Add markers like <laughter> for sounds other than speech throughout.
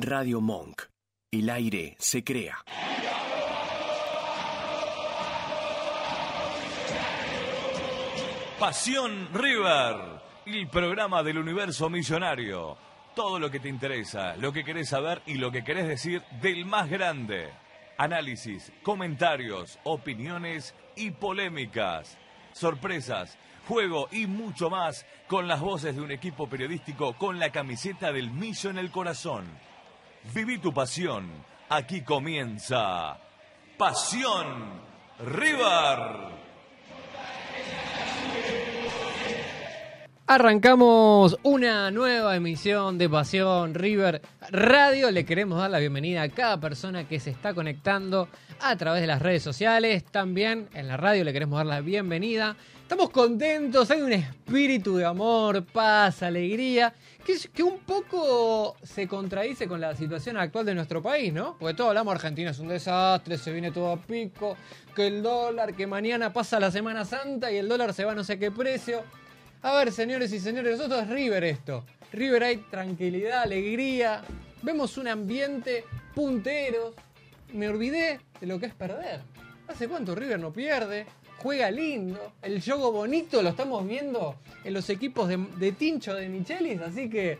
Radio Monk. El aire se crea. Pasión River, el programa del universo millonario. Todo lo que te interesa, lo que querés saber y lo que querés decir del más grande. Análisis, comentarios, opiniones y polémicas. Sorpresas, juego y mucho más con las voces de un equipo periodístico con la camiseta del millo en el corazón. Viví tu pasión. Aquí comienza Pasión River. Arrancamos una nueva emisión de Pasión River Radio. Le queremos dar la bienvenida a cada persona que se está conectando a través de las redes sociales. También en la radio le queremos dar la bienvenida. Estamos contentos, hay un espíritu de amor, paz, alegría, que, que un poco se contradice con la situación actual de nuestro país, ¿no? Porque todos hablamos, Argentina es un desastre, se viene todo a pico, que el dólar, que mañana pasa la Semana Santa y el dólar se va a no sé qué precio. A ver, señores y señores, nosotros es River esto. River hay tranquilidad, alegría. Vemos un ambiente punteros. Me olvidé de lo que es perder. ¿Hace cuánto River no pierde? Juega lindo. El juego bonito lo estamos viendo en los equipos de, Tincho de Michelis. Así que,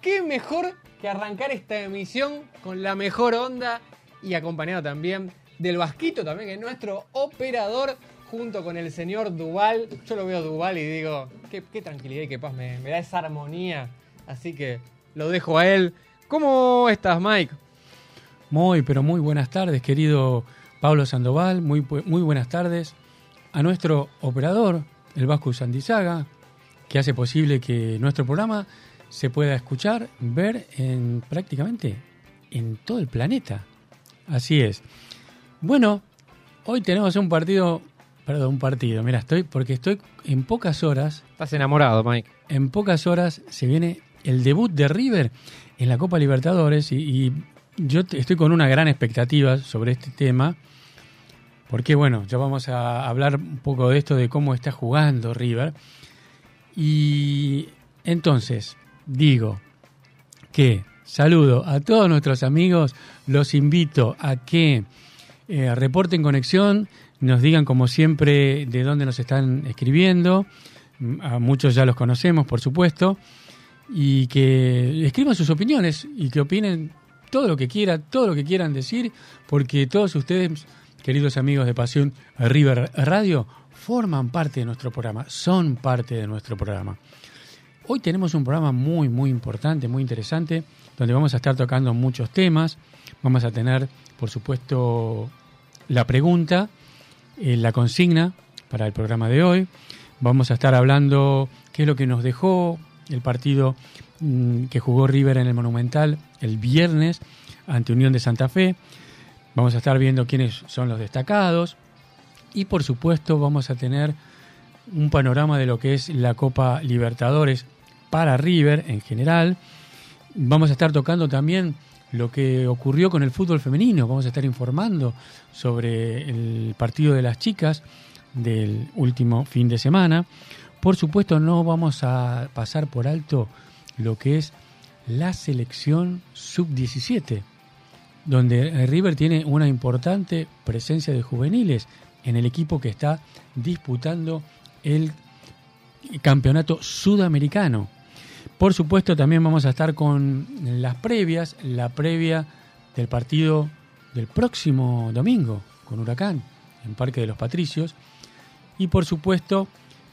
qué mejor que arrancar esta emisión con la mejor onda y acompañado también del Vasquito, también que es nuestro operador junto con el señor Duval. Yo lo veo Duval y digo, qué, qué tranquilidad y qué paz me, me, da esa armonía. Así que lo dejo a él. ¿Cómo estás, Mike? Muy, pero muy buenas tardes, querido Pablo Sandoval. Muy, muy buenas tardes a nuestro operador, el Vasco Sandizaga, que hace posible que nuestro programa se pueda escuchar, ver en prácticamente en todo el planeta. Así es. Bueno, hoy tenemos un partido Perdón, un partido. Mira, estoy porque estoy en pocas horas. Estás enamorado, Mike. En pocas horas se viene el debut de River en la Copa Libertadores y, y yo estoy con una gran expectativa sobre este tema. Porque bueno, ya vamos a hablar un poco de esto de cómo está jugando River. Y entonces, digo que saludo a todos nuestros amigos, los invito a que eh, reporten conexión nos digan como siempre de dónde nos están escribiendo, a muchos ya los conocemos por supuesto, y que escriban sus opiniones y que opinen todo lo que quieran, todo lo que quieran decir, porque todos ustedes, queridos amigos de Pasión River Radio, forman parte de nuestro programa, son parte de nuestro programa. Hoy tenemos un programa muy, muy importante, muy interesante, donde vamos a estar tocando muchos temas. Vamos a tener, por supuesto, la pregunta, eh, la consigna para el programa de hoy. Vamos a estar hablando qué es lo que nos dejó el partido mm, que jugó River en el Monumental el viernes ante Unión de Santa Fe. Vamos a estar viendo quiénes son los destacados. Y por supuesto vamos a tener un panorama de lo que es la Copa Libertadores para River en general. Vamos a estar tocando también lo que ocurrió con el fútbol femenino. Vamos a estar informando sobre el partido de las chicas del último fin de semana. Por supuesto, no vamos a pasar por alto lo que es la selección sub-17, donde River tiene una importante presencia de juveniles en el equipo que está disputando el campeonato sudamericano. Por supuesto, también vamos a estar con las previas, la previa del partido del próximo domingo con Huracán en Parque de los Patricios. Y por supuesto,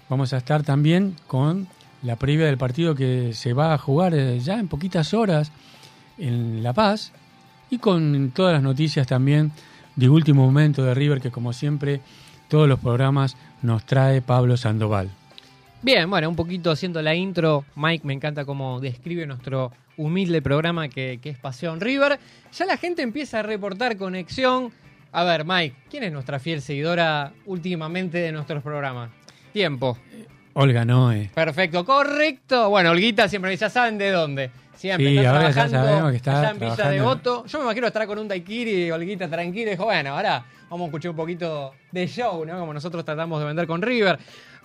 vamos a estar también con la previa del partido que se va a jugar eh, ya en poquitas horas en La Paz y con todas las noticias también de último momento de River que como siempre todos los programas nos trae Pablo Sandoval. Bien, bueno, un poquito haciendo la intro, Mike me encanta cómo describe nuestro humilde programa que, que, es Pasión River. Ya la gente empieza a reportar conexión. A ver, Mike, ¿quién es nuestra fiel seguidora últimamente de nuestros programas? Tiempo. Olga Noe. Perfecto, correcto. Bueno, Olguita siempre ya saben de dónde. Siempre Sí, ahora ya trabajando sabemos que está allá en Villa trabajando. Devoto. Yo me imagino estar con un daiquiri, Olguita tranquila, y dijo, bueno, ahora vamos a escuchar un poquito de show, ¿no? Como nosotros tratamos de vender con River.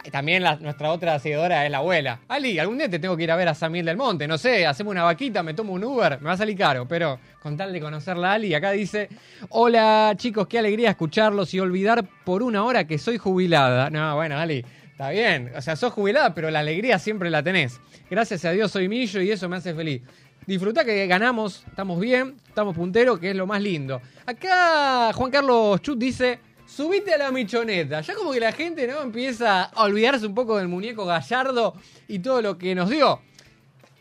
Y también la- nuestra otra seguidora es la abuela. Ali, algún día te tengo que ir a ver a San Miguel del Monte, no sé, hacemos una vaquita, me tomo un Uber, me va a salir caro, pero con tal de conocerla Ali, acá dice, hola chicos, qué alegría escucharlos y olvidar por una hora que soy jubilada. No, bueno, Ali, está bien, o sea, sos jubilada, pero la alegría siempre la tenés. Gracias a Dios soy millo y eso me hace feliz. Disfrutá que ganamos, estamos bien, estamos punteros, que es lo más lindo. Acá Juan Carlos Chut dice, subite a la michoneta. Ya como que la gente no empieza a olvidarse un poco del muñeco gallardo y todo lo que nos dio.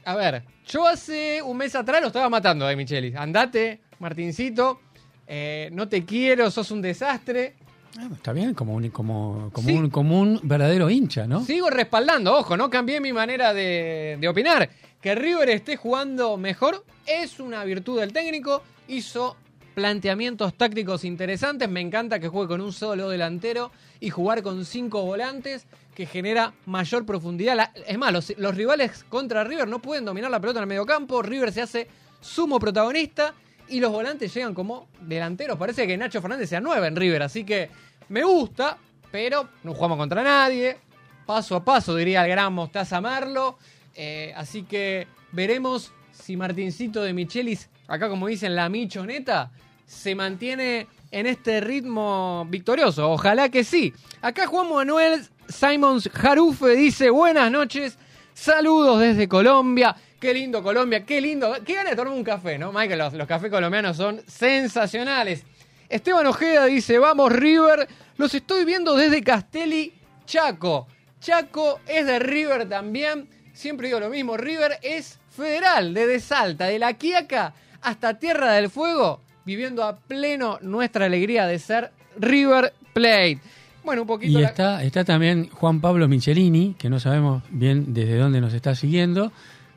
A ver, yo hace un mes atrás lo estaba matando de Michelis. Andate, Martincito, eh, no te quiero, sos un desastre. Ah, Está bien, como un, como, como, Sí. un, como un verdadero hincha, ¿no? Sigo respaldando, ojo, no cambié mi manera de, de opinar. Que River esté jugando mejor es una virtud del técnico. Hizo planteamientos tácticos interesantes. Me encanta que juegue con un solo delantero y jugar con cinco volantes que genera mayor profundidad. La- es más, los, los rivales contra River no pueden dominar la pelota en el medio campo. River se hace sumo protagonista y los volantes llegan como delanteros. Parece que Nacho Fernández sea nueve en River, así que me gusta, pero no jugamos contra nadie. Paso a paso, diría el gran Mostaza Marlo. Eh, así que veremos si Martincito de Michelis, acá como dicen la michoneta, se mantiene en este ritmo victorioso. Ojalá que sí. Acá Juan Manuel Simons Jarufe dice buenas noches. Saludos desde Colombia. Qué lindo Colombia, qué lindo. Qué gana de tomar un café, ¿no? Michael, los, los cafés colombianos son sensacionales. Esteban Ojeda dice, vamos River, los estoy viendo desde Castelli, Chaco. Chaco es de River también. Siempre digo lo mismo, River es federal, desde Salta, de la Quiaca hasta Tierra del Fuego, viviendo a pleno nuestra alegría de ser River Plate. Bueno, un poquito... Y la- está, está también Juan Pablo Michelini, que no sabemos bien desde dónde nos está siguiendo.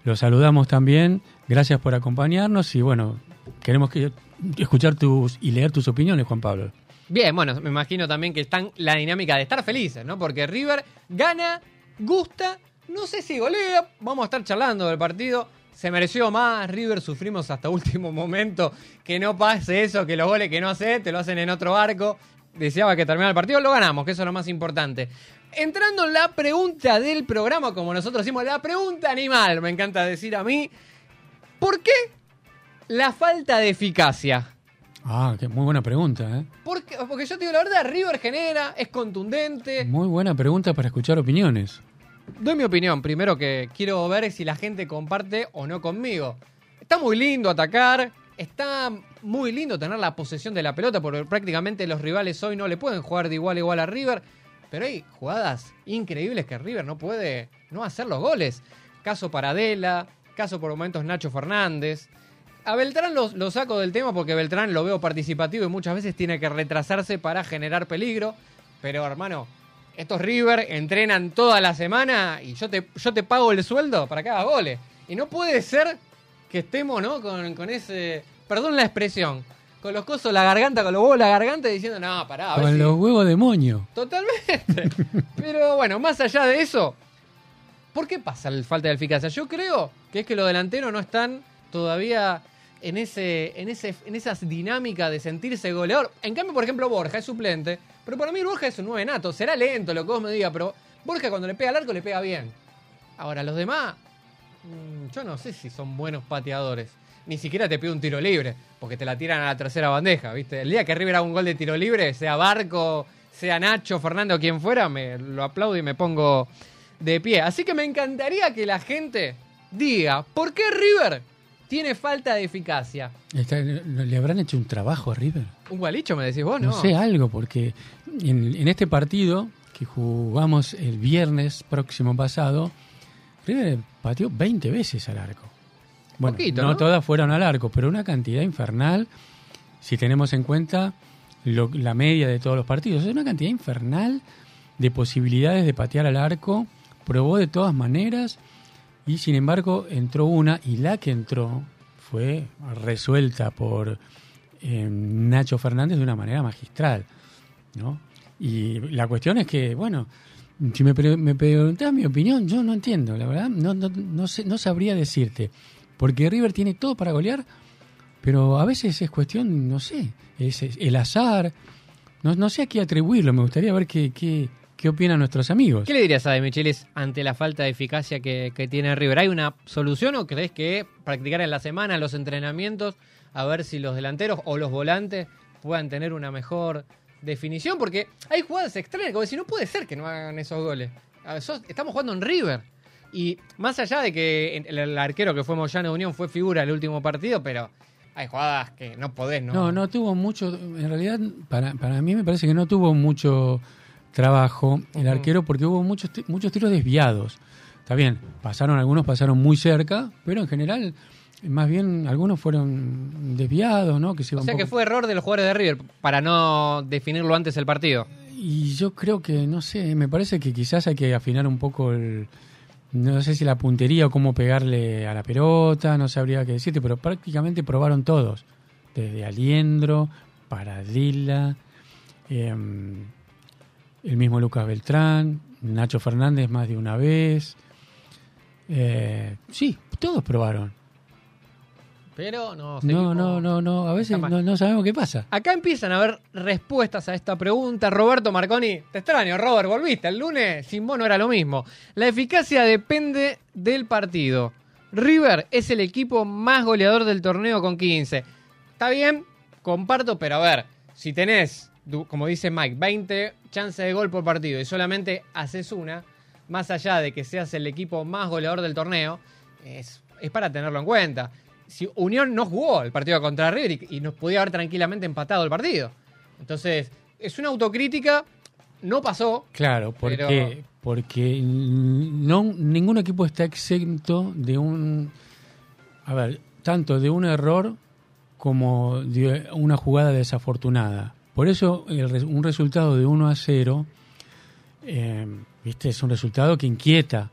Lo saludamos también. Gracias por acompañarnos y bueno, queremos que, escuchar tus y leer tus opiniones, Juan Pablo. Bien, bueno, me imagino también que están la dinámica de estar felices, ¿no? Porque River gana, gusta, no sé si golea, vamos a estar charlando del partido. Se mereció más, River sufrimos hasta <laughs> último momento que no pase eso, que los goles que no hace te lo hacen en otro arco. Deseaba que terminara el partido, lo ganamos, que eso es lo más importante. Entrando en la pregunta del programa, como nosotros decimos, la pregunta animal, me encanta decir a mí, ¿por qué la falta de eficacia? Ah, qué muy buena pregunta, ¿eh? Porque, porque yo te digo la verdad, River genera, es contundente. Muy buena pregunta para escuchar opiniones. Doy mi opinión, primero que quiero ver si la gente comparte o no conmigo. Está muy lindo atacar, está muy lindo tener la posesión de la pelota, porque prácticamente los rivales hoy no le pueden jugar de igual a igual a River, pero hay jugadas increíbles que River no puede no hacer los goles. Caso Paradela, caso por momentos Nacho Fernández. A Beltrán lo, saco del tema porque Beltrán lo veo participativo y muchas veces tiene que retrasarse para generar peligro. Pero hermano, estos River entrenan toda la semana y yo te, yo te pago el sueldo para que hagas goles. Y no puede ser que estemos, ¿no? Con, con ese. Perdón la expresión. Con los cosos la garganta, con los huevos la garganta diciendo, no, pará, a ver Con si- los huevos de moño. Totalmente. <laughs> Pero bueno, más allá de eso, ¿por qué pasa la falta de eficacia? Yo creo que es que los delanteros no están todavía en ese, en ese, en esas dinámicas de sentirse goleador. En cambio, por ejemplo, Borja es suplente, pero para mí Borja es un nueve nato. Será lento lo que vos me digas, pero Borja cuando le pega al arco le pega bien. Ahora, los demás, yo no sé si son buenos pateadores. Ni siquiera te pide un tiro libre, porque te la tiran a la tercera bandeja, ¿viste? El día que River haga un gol de tiro libre, sea Barco, sea Nacho, Fernando quien fuera, me lo aplaudo y me pongo de pie. Así que me encantaría que la gente diga, ¿por qué River tiene falta de eficacia? Está- ¿Le habrán hecho un trabajo a River? Un gualicho, me decís vos, ¿no? No sé, algo, porque en, en este partido que jugamos el viernes próximo pasado, River pateó 20 veces al arco. Bueno, Poquito, no, ¿no? todas fueron al arco, pero una cantidad infernal si tenemos en cuenta lo- la media de todos los partidos. Es una cantidad infernal de posibilidades de patear al arco. Probó de todas maneras y sin embargo entró una y la que entró fue resuelta por eh, Nacho Fernández de una manera magistral. ¿no? Y la cuestión es que, bueno, si me, pre- me preguntás mi opinión, yo no entiendo, la verdad, no, no, no, sé, no sabría decirte. Porque River tiene todo para golear, pero a veces es cuestión, no sé, es, el azar. No, no sé a qué atribuirlo, me gustaría ver qué, qué, qué opinan nuestros amigos. ¿Qué le dirías a De Michelis ante la falta de eficacia que, que tiene River? ¿Hay una solución o crees que practicar en la semana, los entrenamientos, a ver si los delanteros o los volantes puedan tener una mejor definición? Porque hay jugadas extrañas, como si no puede ser que no hagan esos goles. A ver, sos- Estamos jugando en River. Y más allá de que el, el arquero que fue Moyano de Unión fue figura el último partido, pero hay jugadas que no podés, ¿no? No, no tuvo mucho, en realidad para, para mí me parece que no tuvo mucho trabajo el arquero porque hubo muchos, muchos tiros desviados. Está bien, pasaron algunos, pasaron muy cerca, pero en general, más bien algunos fueron desviados, ¿no? Que se O sea que fue error de los jugadores de River para no definirlo antes el partido. Y yo creo que, no sé, me parece que quizás hay que afinar un poco el... No sé si la puntería o cómo pegarle a la pelota, no sabría qué decirte, pero prácticamente probaron todos. Desde Aliendro, Paradilla, em, el mismo Lucas Beltrán, Nacho Fernández más de una vez. Eh, sí, todos probaron. Pero no. No, no, no, no, a veces no, no sabemos qué pasa. Acá empiezan a haber respuestas a esta pregunta. Roberto Marconi, te extraño, Robert, volviste. El lunes sin vos no era lo mismo. La eficacia depende del partido. River es el equipo más goleador del torneo con 15. Está bien, comparto, pero a ver, si tenés, como dice Mike, 20 chances de gol por partido y solamente haces una, más allá de que seas el equipo más goleador del torneo, es, es para tenerlo en cuenta. Si Unión no jugó el partido contra River y, y nos podía haber tranquilamente empatado el partido. Entonces, es una autocrítica, no pasó. Claro, porque, Pero- porque no, ningún equipo está exento de un, a ver, tanto de un error como de una jugada desafortunada. Por eso el un resultado de 1 a 0, eh, viste, es un resultado que inquieta.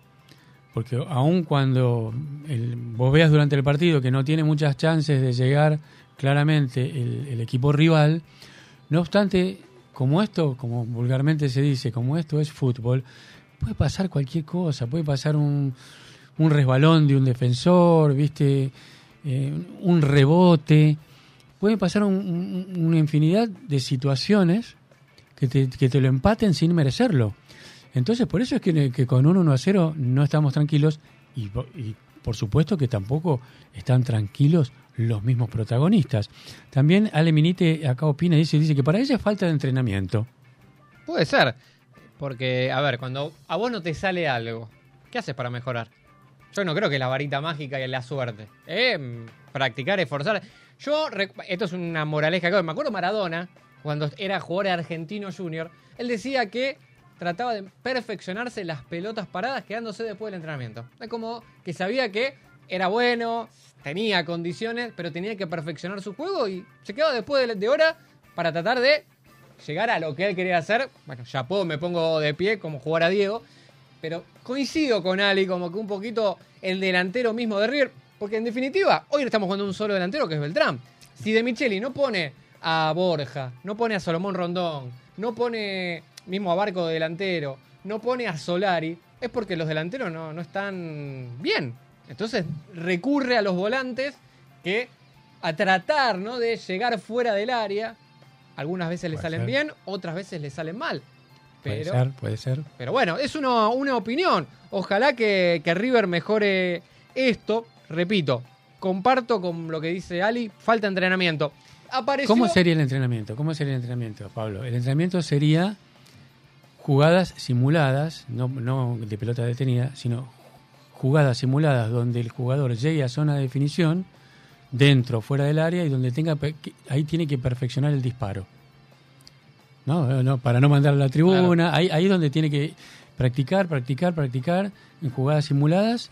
Porque aun cuando el- vos veas durante el partido que no tiene muchas chances de llegar claramente el, equipo rival, no obstante, como esto, como vulgarmente se dice, como esto es fútbol, puede pasar cualquier cosa, puede pasar un, un resbalón de un defensor, viste, Eh, un rebote, puede pasar un- un- una infinidad de situaciones que te lo empaten sin merecerlo. Entonces, por eso es que, con un 1 a 0 no estamos tranquilos y, po- y por supuesto que tampoco están tranquilos los mismos protagonistas. También Ale Minite acá opina y dice, dice que para ella es falta de entrenamiento. Puede ser. Porque, a ver, cuando a vos no te sale algo, ¿qué haces para mejorar? Yo no creo que la varita mágica y la suerte. ¿eh? Practicar, esforzar. Yo, esto es una moraleja que me acuerdo Maradona, cuando era jugador argentino junior, él decía que trataba de perfeccionarse las pelotas paradas quedándose después del entrenamiento. Es como que sabía que era bueno, tenía condiciones, pero tenía que perfeccionar su juego y se quedaba después de, hora para tratar de llegar a lo que él quería hacer. Bueno, ya puedo, me pongo de pie como jugar a Diego. Pero coincido con Ali, como que un poquito el delantero mismo de River. Porque en definitiva, hoy estamos jugando un solo delantero que es Beltrán. Si De Micheli no pone a Borja, no pone a Solomón Rondón, no pone mismo a Barco de delantero, no pone a Solari, es porque los delanteros no, no están bien. Entonces recurre a los volantes que a tratar ¿no? de llegar fuera del área. Algunas veces le salen ser. bien, otras veces le salen mal. Puede ser, puede ser. pero bueno, es una, una opinión. Ojalá que, que River mejore esto. Repito, comparto con lo que dice Ali, falta entrenamiento. Apareció... ¿Cómo sería el entrenamiento? ¿Cómo sería el entrenamiento, Pablo? El entrenamiento sería jugadas simuladas, no, no de pelota detenida, sino jugadas simuladas donde el jugador llegue a zona de definición, dentro o fuera del área, y donde tenga ahí tiene que perfeccionar el disparo. No, no, para no mandar a la tribuna, ahí, ahí es donde tiene que practicar, practicar, practicar en jugadas simuladas,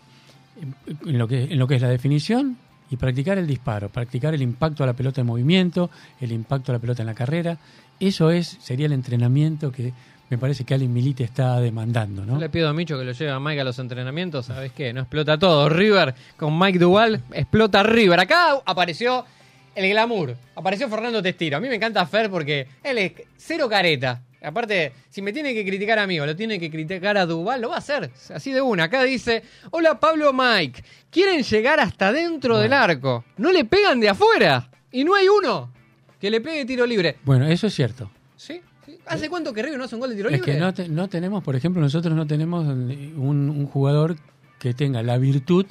en- en lo que, en lo que es la definición y practicar el disparo, practicar el impacto a la pelota en movimiento, el impacto a la pelota en la carrera. Eso es sería el entrenamiento que me parece que Alin Milite está demandando, ¿no? Yo le pido a Micho que lo lleve a Mike a los entrenamientos, ¿sabes qué? No explota todo. River con Mike Duval explota River. Acá apareció el glamour, apareció Fernando Testiro. A mí me encanta Fer porque él es cero careta. Aparte, si me tiene que criticar a mí o lo tiene que criticar a Duval, lo va a hacer. Así de una. Acá dice, hola Pablo Mike, quieren llegar hasta dentro del arco. No le pegan de afuera. Y no hay uno que le pegue tiro libre. Bueno, eso es cierto. ¿Sí? ¿Hace cuánto que River no hace un gol de tiro Es libre? que no, te- no tenemos, por ejemplo, nosotros no tenemos un, un jugador que tenga la virtud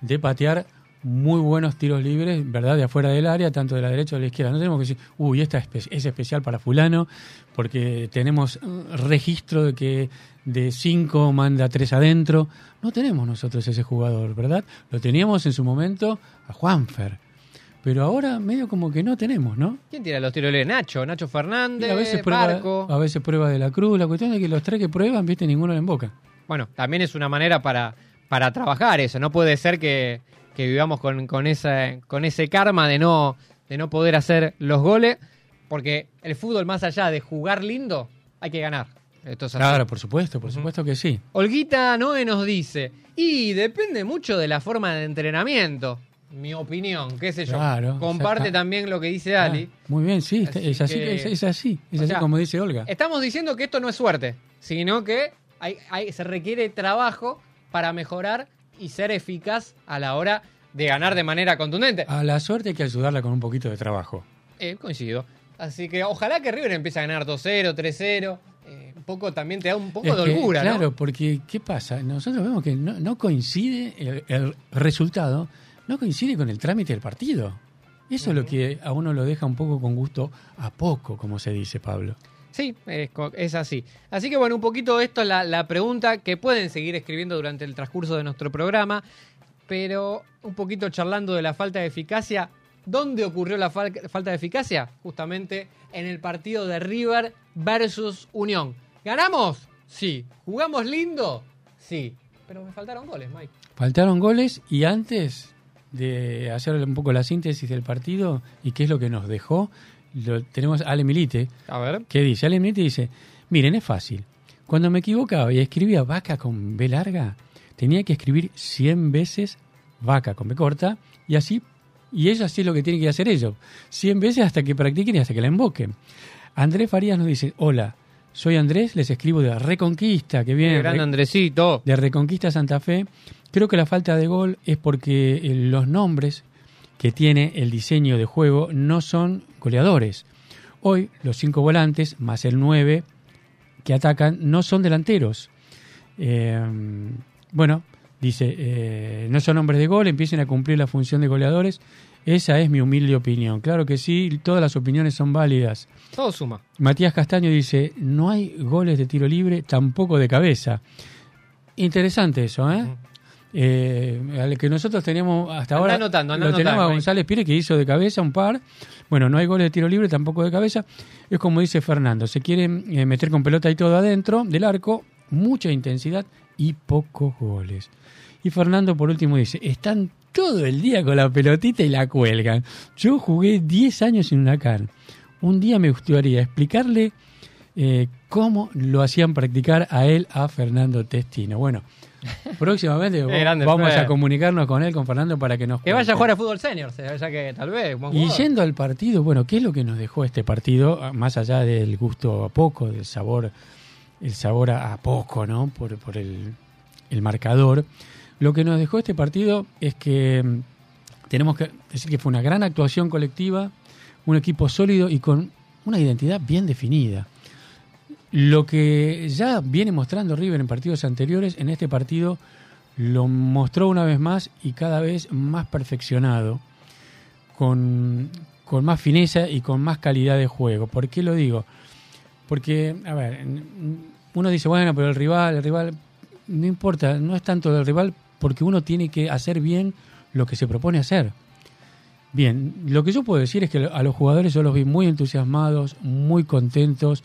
de patear muy buenos tiros libres, ¿verdad? De afuera del área, tanto de la derecha o de la izquierda. No tenemos que decir, uy, esta es, espe- es especial para fulano, porque tenemos registro de que de cinco manda tres adentro. No tenemos nosotros ese jugador, ¿verdad? Lo teníamos en su momento a Juanfer. Pero ahora medio como que no tenemos, ¿no? ¿Quién tira los tiros libres? Nacho, Nacho Y Fernández, a veces prueba, Barco. a veces prueba de la cruz. La cuestión es que los tres que prueban, viste, ninguno le emboca. Bueno, también es una manera para, para trabajar eso. No puede ser que, que vivamos con, con, esa, con ese karma de no, de no poder hacer los goles, porque el fútbol, más allá de jugar lindo, hay que ganar. Claro, por supuesto, por supuesto que sí. Olguita Noé nos dice, y depende mucho de la forma de entrenamiento. Mi opinión, qué sé yo. Claro, Comparte también lo que dice Ali. Ah, muy bien, sí, Así es así, que- es, es así, es así sea, como dice Olga. Estamos diciendo que esto no es suerte, sino que hay, hay- se requiere trabajo para mejorar y ser eficaz a la hora de ganar de manera contundente. A la suerte hay que ayudarla con un poquito de trabajo. Eh, coincido. Así que ojalá que River empiece a ganar 2-0, 3-0. Eh, un poco también te da un poco Es de que, holgura, ¿no? Claro, porque ¿qué pasa? Nosotros vemos que no, no coincide el, el resultado, no coincide con el trámite del partido. Eso es lo que a uno lo deja un poco con gusto a poco, como se dice, Pablo. Sí, es, es así. Así que bueno, un poquito esto es la, la pregunta que pueden seguir escribiendo durante el transcurso de nuestro programa, pero un poquito charlando de la falta de eficacia. ¿Dónde ocurrió la fal- falta de eficacia? Justamente en el partido de River versus Unión. ¿Ganamos? Sí. ¿Jugamos lindo? Sí. Pero me faltaron goles, Mike. Faltaron goles y antes de hacer un poco la síntesis del partido y qué es lo que nos dejó, lo, tenemos a Ale Milite, A ver. que dice, Ale Milite dice, miren, es fácil. Cuando me equivocaba y escribía vaca con B larga, tenía que escribir 100 veces vaca con B corta y así, y eso así es lo que tienen que hacer ellos, 100 veces hasta que practiquen y hasta que la invoquen. Andrés Farías nos dice, hola, soy Andrés, les escribo de Reconquista, que viene... Grande Re- Andresito. de Reconquista Santa Fe. Creo que la falta de gol es porque eh, los nombres que tiene el diseño de juego no son goleadores. Hoy los cinco volantes más el 9 que atacan no son delanteros. Eh, bueno, dice, eh, no son hombres de gol, empiecen a cumplir la función de goleadores. Esa es mi humilde opinión. Claro que sí, todas las opiniones son válidas. Todo suma. Matías Castaño dice, no hay goles de tiro libre, tampoco de cabeza. Interesante eso, ¿eh? Eh, al que nosotros teníamos hasta Anda ahora anotando, anda lo tenemos anotando, a Mike. González Pires que hizo de cabeza un par bueno no hay goles de tiro libre tampoco de cabeza es como dice Fernando se quieren eh, meter con pelota y todo adentro del arco mucha intensidad y pocos goles y Fernando por último dice están todo el día con la pelotita y la cuelgan yo jugué 10 años en Huracán un día me gustaría explicarle eh, cómo lo hacían practicar a él, a Fernando Testino. Bueno, <laughs> próximamente vamos a comunicarnos con él, con Fernando, para que nos Que vaya a jugar a fútbol senior, ya que tal vez. Y yendo al partido, bueno, ¿qué es lo que nos dejó este partido? Ah, Más allá del gusto a poco, del sabor, el sabor a, a poco, ¿no? Por, por el, el marcador. Lo que nos dejó este partido es que mm, tenemos que decir que fue una gran actuación colectiva, un equipo sólido y con una identidad bien definida. Lo que ya viene mostrando River en partidos anteriores, en este partido lo mostró una vez más y cada vez más perfeccionado, con, con más fineza y con más calidad de juego. ¿Por qué lo digo? Porque, a ver, uno dice, bueno, pero el rival, el rival, no importa, no es tanto del rival porque uno tiene que hacer bien lo que se propone hacer. Bien, lo que yo puedo decir es que a los jugadores yo los vi muy entusiasmados, muy contentos,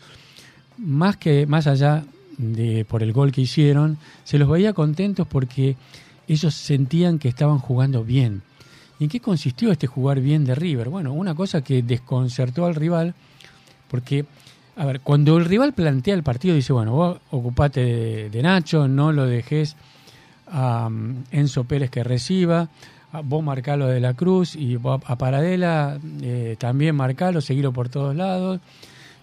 más que más allá de por el gol que hicieron, se los veía contentos porque ellos sentían que estaban jugando bien. ¿Y en qué consistió este jugar bien de River? Bueno, una cosa que desconcertó al rival, porque, a ver, cuando el rival plantea el partido, dice, bueno, vos ocupate de, de Nacho, no lo dejes a um, Enzo Pérez que reciba, a vos marcalo de la Cruz y a Paradela eh, también marcalo, seguilo por todos lados.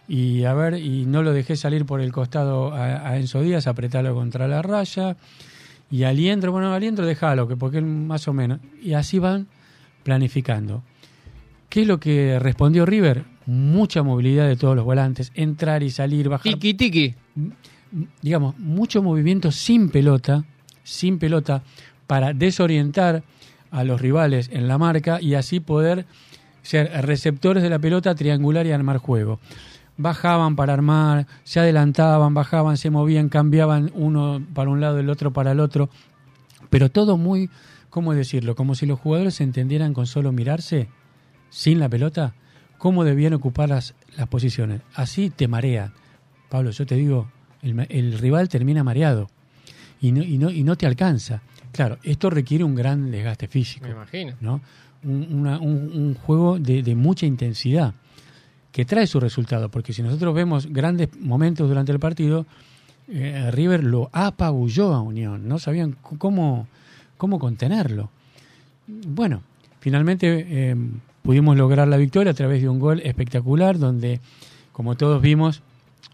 y a ver, y no lo dejé salir por el costado a, a Enzo Díaz, apretarlo contra la raya, y Aliendro, bueno, Aliendro déjalo, que porque más o menos, y así van planificando. ¿Qué es lo que respondió River? Mucha movilidad de todos los volantes, entrar y salir, bajar Tiki tiki. digamos, mucho movimiento sin pelota, sin pelota, para desorientar a los rivales en la marca y así poder ser receptores de la pelota, triangular y armar juego. Bajaban para armar, se adelantaban, bajaban, se movían, cambiaban uno para un lado, el otro para el otro, pero todo muy, ¿cómo decirlo? Como si los jugadores se entendieran con solo mirarse, sin la pelota, cómo debían ocupar las, las posiciones. Así te marean. Pablo, yo te digo, el, el rival termina mareado y no, y, no, y no te alcanza. Claro, esto requiere un gran desgaste físico. Me imagino. ¿no? Un, una- un- un juego de, de mucha intensidad que trae su resultado, porque si nosotros vemos grandes momentos durante el partido, eh, River lo apabulló a Unión, no sabían cómo, cómo contenerlo. Bueno, finalmente eh, pudimos lograr la victoria a través de un gol espectacular, donde, como todos vimos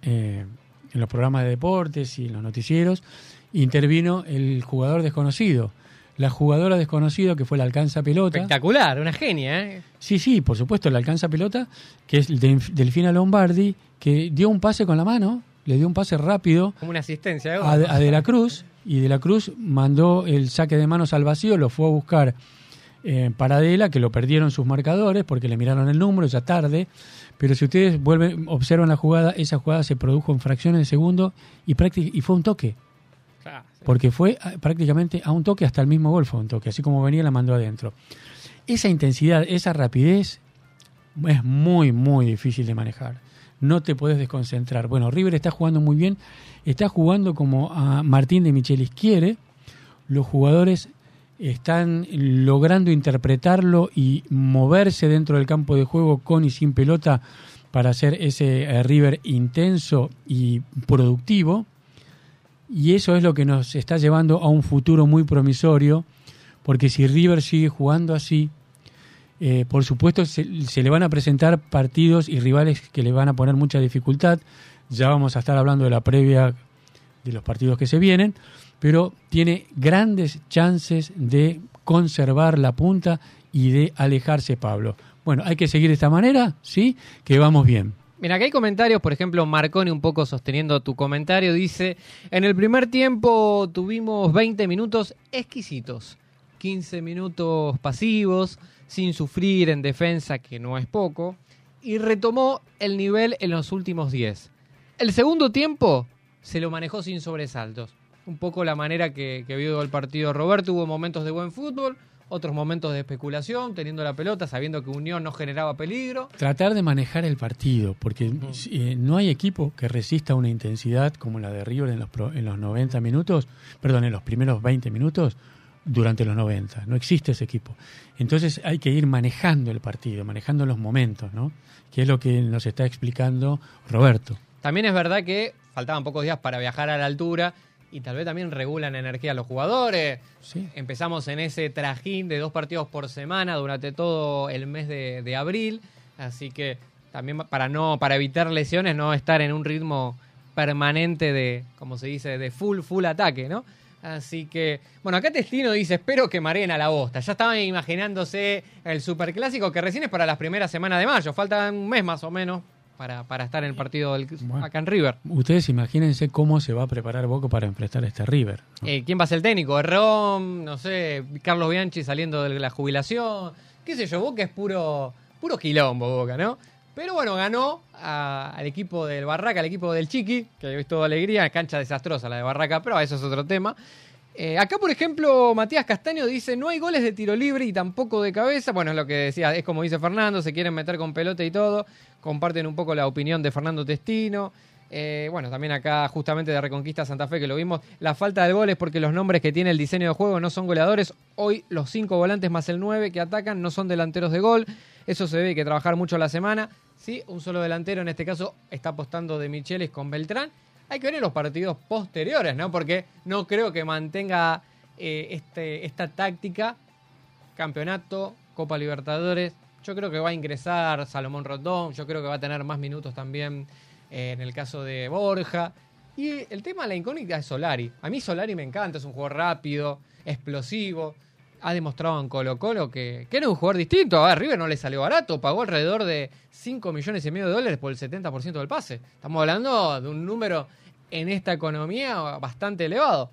eh, en los programas de deportes y en los noticieros, intervino el jugador desconocido. La jugadora desconocida que fue la alcanza pelota. Espectacular, una genia, ¿eh? Sí, sí, por supuesto, la alcanza pelota, que es Delf- Delfina Lombardi, que dio un pase con la mano, le dio un pase rápido Como una asistencia. gol. a, a De la Cruz, y De la Cruz mandó el saque de manos al vacío, lo fue a buscar eh, Paradela, que lo perdieron sus marcadores porque le miraron el número ya tarde. Pero si ustedes vuelven, observan la jugada, esa jugada se produjo en fracciones de segundo y, y fue un toque. Porque fue ah, prácticamente a un toque, hasta el mismo gol fue un toque, así como venía la mandó adentro. Esa intensidad, esa rapidez es muy, muy difícil de manejar. No te puedes desconcentrar. Bueno, River está jugando muy bien, está jugando como a Martín de Michelis quiere. Los jugadores están logrando interpretarlo y moverse dentro del campo de juego con y sin pelota para hacer ese eh, River intenso y productivo. Y eso es lo que nos está llevando a un futuro muy promisorio, porque si River sigue jugando así, eh, por supuesto se, se le van a presentar partidos y rivales que le van a poner mucha dificultad. Ya vamos a estar hablando de la previa de los partidos que se vienen, pero tiene grandes chances de conservar la punta y de alejarse Pablo. Bueno, hay que seguir de esta manera, ¿sí? Que vamos bien. Mira, acá hay comentarios, por ejemplo, Marconi un poco sosteniendo tu comentario, dice, en el primer tiempo tuvimos 20 minutos exquisitos, 15 minutos pasivos, sin sufrir en defensa, que no es poco, y retomó el nivel en los últimos 10. El segundo tiempo se lo manejó sin sobresaltos. Un poco la manera que, que vio el partido Roberto, hubo momentos de buen fútbol, otros momentos de especulación, teniendo la pelota, sabiendo que Unión no generaba peligro. Tratar de manejar el partido, porque eh, no hay equipo que resista una intensidad como la de River en los, en los 90 minutos, perdón, en los primeros 20 minutos durante los 90. No existe ese equipo. Entonces hay que ir manejando el partido, manejando los momentos, ¿no? Que es lo que nos está explicando Roberto. También es verdad que faltaban pocos días para viajar a la altura y tal vez también regulan energía a los jugadores. Sí. Empezamos en ese trajín de dos partidos por semana durante todo el mes de, de abril, así que también para no para evitar lesiones no estar en un ritmo permanente de, como se dice, de full full ataque, ¿no? Así que, bueno, acá Testino dice, espero que mareen a la bosta. Ya estaban imaginándose el superclásico que recién es para las primeras semanas de mayo. Falta un mes más o menos para, para estar en el partido del, Bueno. acá en River. Ustedes imagínense cómo se va a preparar Boca para enfrentar a este River. ¿no? Eh, ¿Quién va a ser el técnico? Rom, no sé, Carlos Bianchi saliendo de la jubilación. ¿Qué sé yo? Boca es puro, puro quilombo, Boca, ¿no? Pero bueno, ganó a- al equipo del Barraca, al equipo del Chiqui, que es toda alegría, cancha desastrosa la de Barraca, pero eso es otro tema. Eh, acá, por ejemplo, Matías Castaño dice, no hay goles de tiro libre y tampoco de cabeza. Bueno, es lo que decía, es como dice Fernando, se quieren meter con pelota y todo. Comparten un poco la opinión de Fernando Testino. Eh, bueno, también acá justamente de Reconquista Santa Fe que lo vimos, la falta de goles porque los nombres que tiene el diseño de juego no son goleadores. Hoy los cinco volantes más el 9 que atacan no son delanteros de gol. Eso se debe que trabajar mucho la semana. Sí, un solo delantero en este caso está apostando de Micheles con Beltrán. Hay que ver en los partidos posteriores, ¿no? Porque no creo que mantenga eh, este, esta táctica. Campeonato, Copa Libertadores. Yo creo que va a ingresar Salomón Rondón, yo creo que va a tener más minutos también eh, en el caso de Borja. Y el tema de la incógnita es Solari. A mí Solari me encanta, es un jugador rápido, explosivo. Ha demostrado en Colo Colo que, que era un jugador distinto. A River no le salió barato, pagó alrededor de 5 millones y medio de dólares por el 70% del pase. Estamos hablando de un número en esta economía bastante elevado.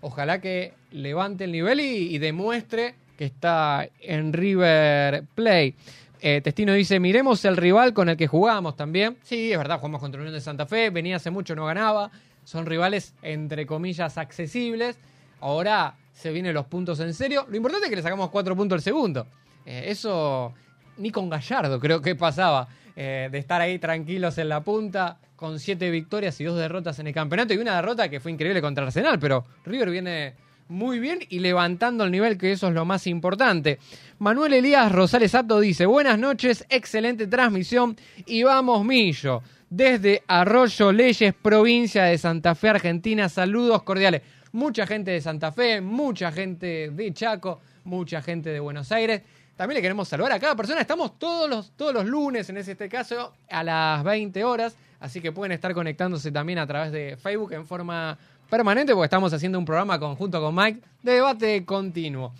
Ojalá que levante el nivel y, y demuestre que está en River Play. Eh, Testino dice, miremos el rival con el que jugamos también. Sí, es verdad, jugamos contra Unión de Santa Fe, venía hace mucho, no ganaba. Son rivales, entre comillas, accesibles. Ahora se vienen los puntos en serio. Lo importante es que le sacamos cuatro puntos al segundo. Eh, eso ni con Gallardo creo que pasaba. eh, de estar ahí tranquilos en la punta, con siete victorias y dos derrotas en el campeonato. Y una derrota que fue increíble contra Arsenal, pero River viene muy bien y levantando el nivel, que eso es lo más importante. Manuel Elías Rosales Apto dice, buenas noches, excelente transmisión y vamos Millo. Desde Arroyo Leyes, provincia de Santa Fe, Argentina, saludos cordiales. Mucha gente de Santa Fe, mucha gente de Chaco, mucha gente de Buenos Aires. También le queremos saludar a cada persona. Estamos todos los, todos los lunes, en este caso, a las 20 horas. Así que pueden estar conectándose también a través de Facebook en forma permanente, porque estamos haciendo un programa conjunto con Mike de debate continuo.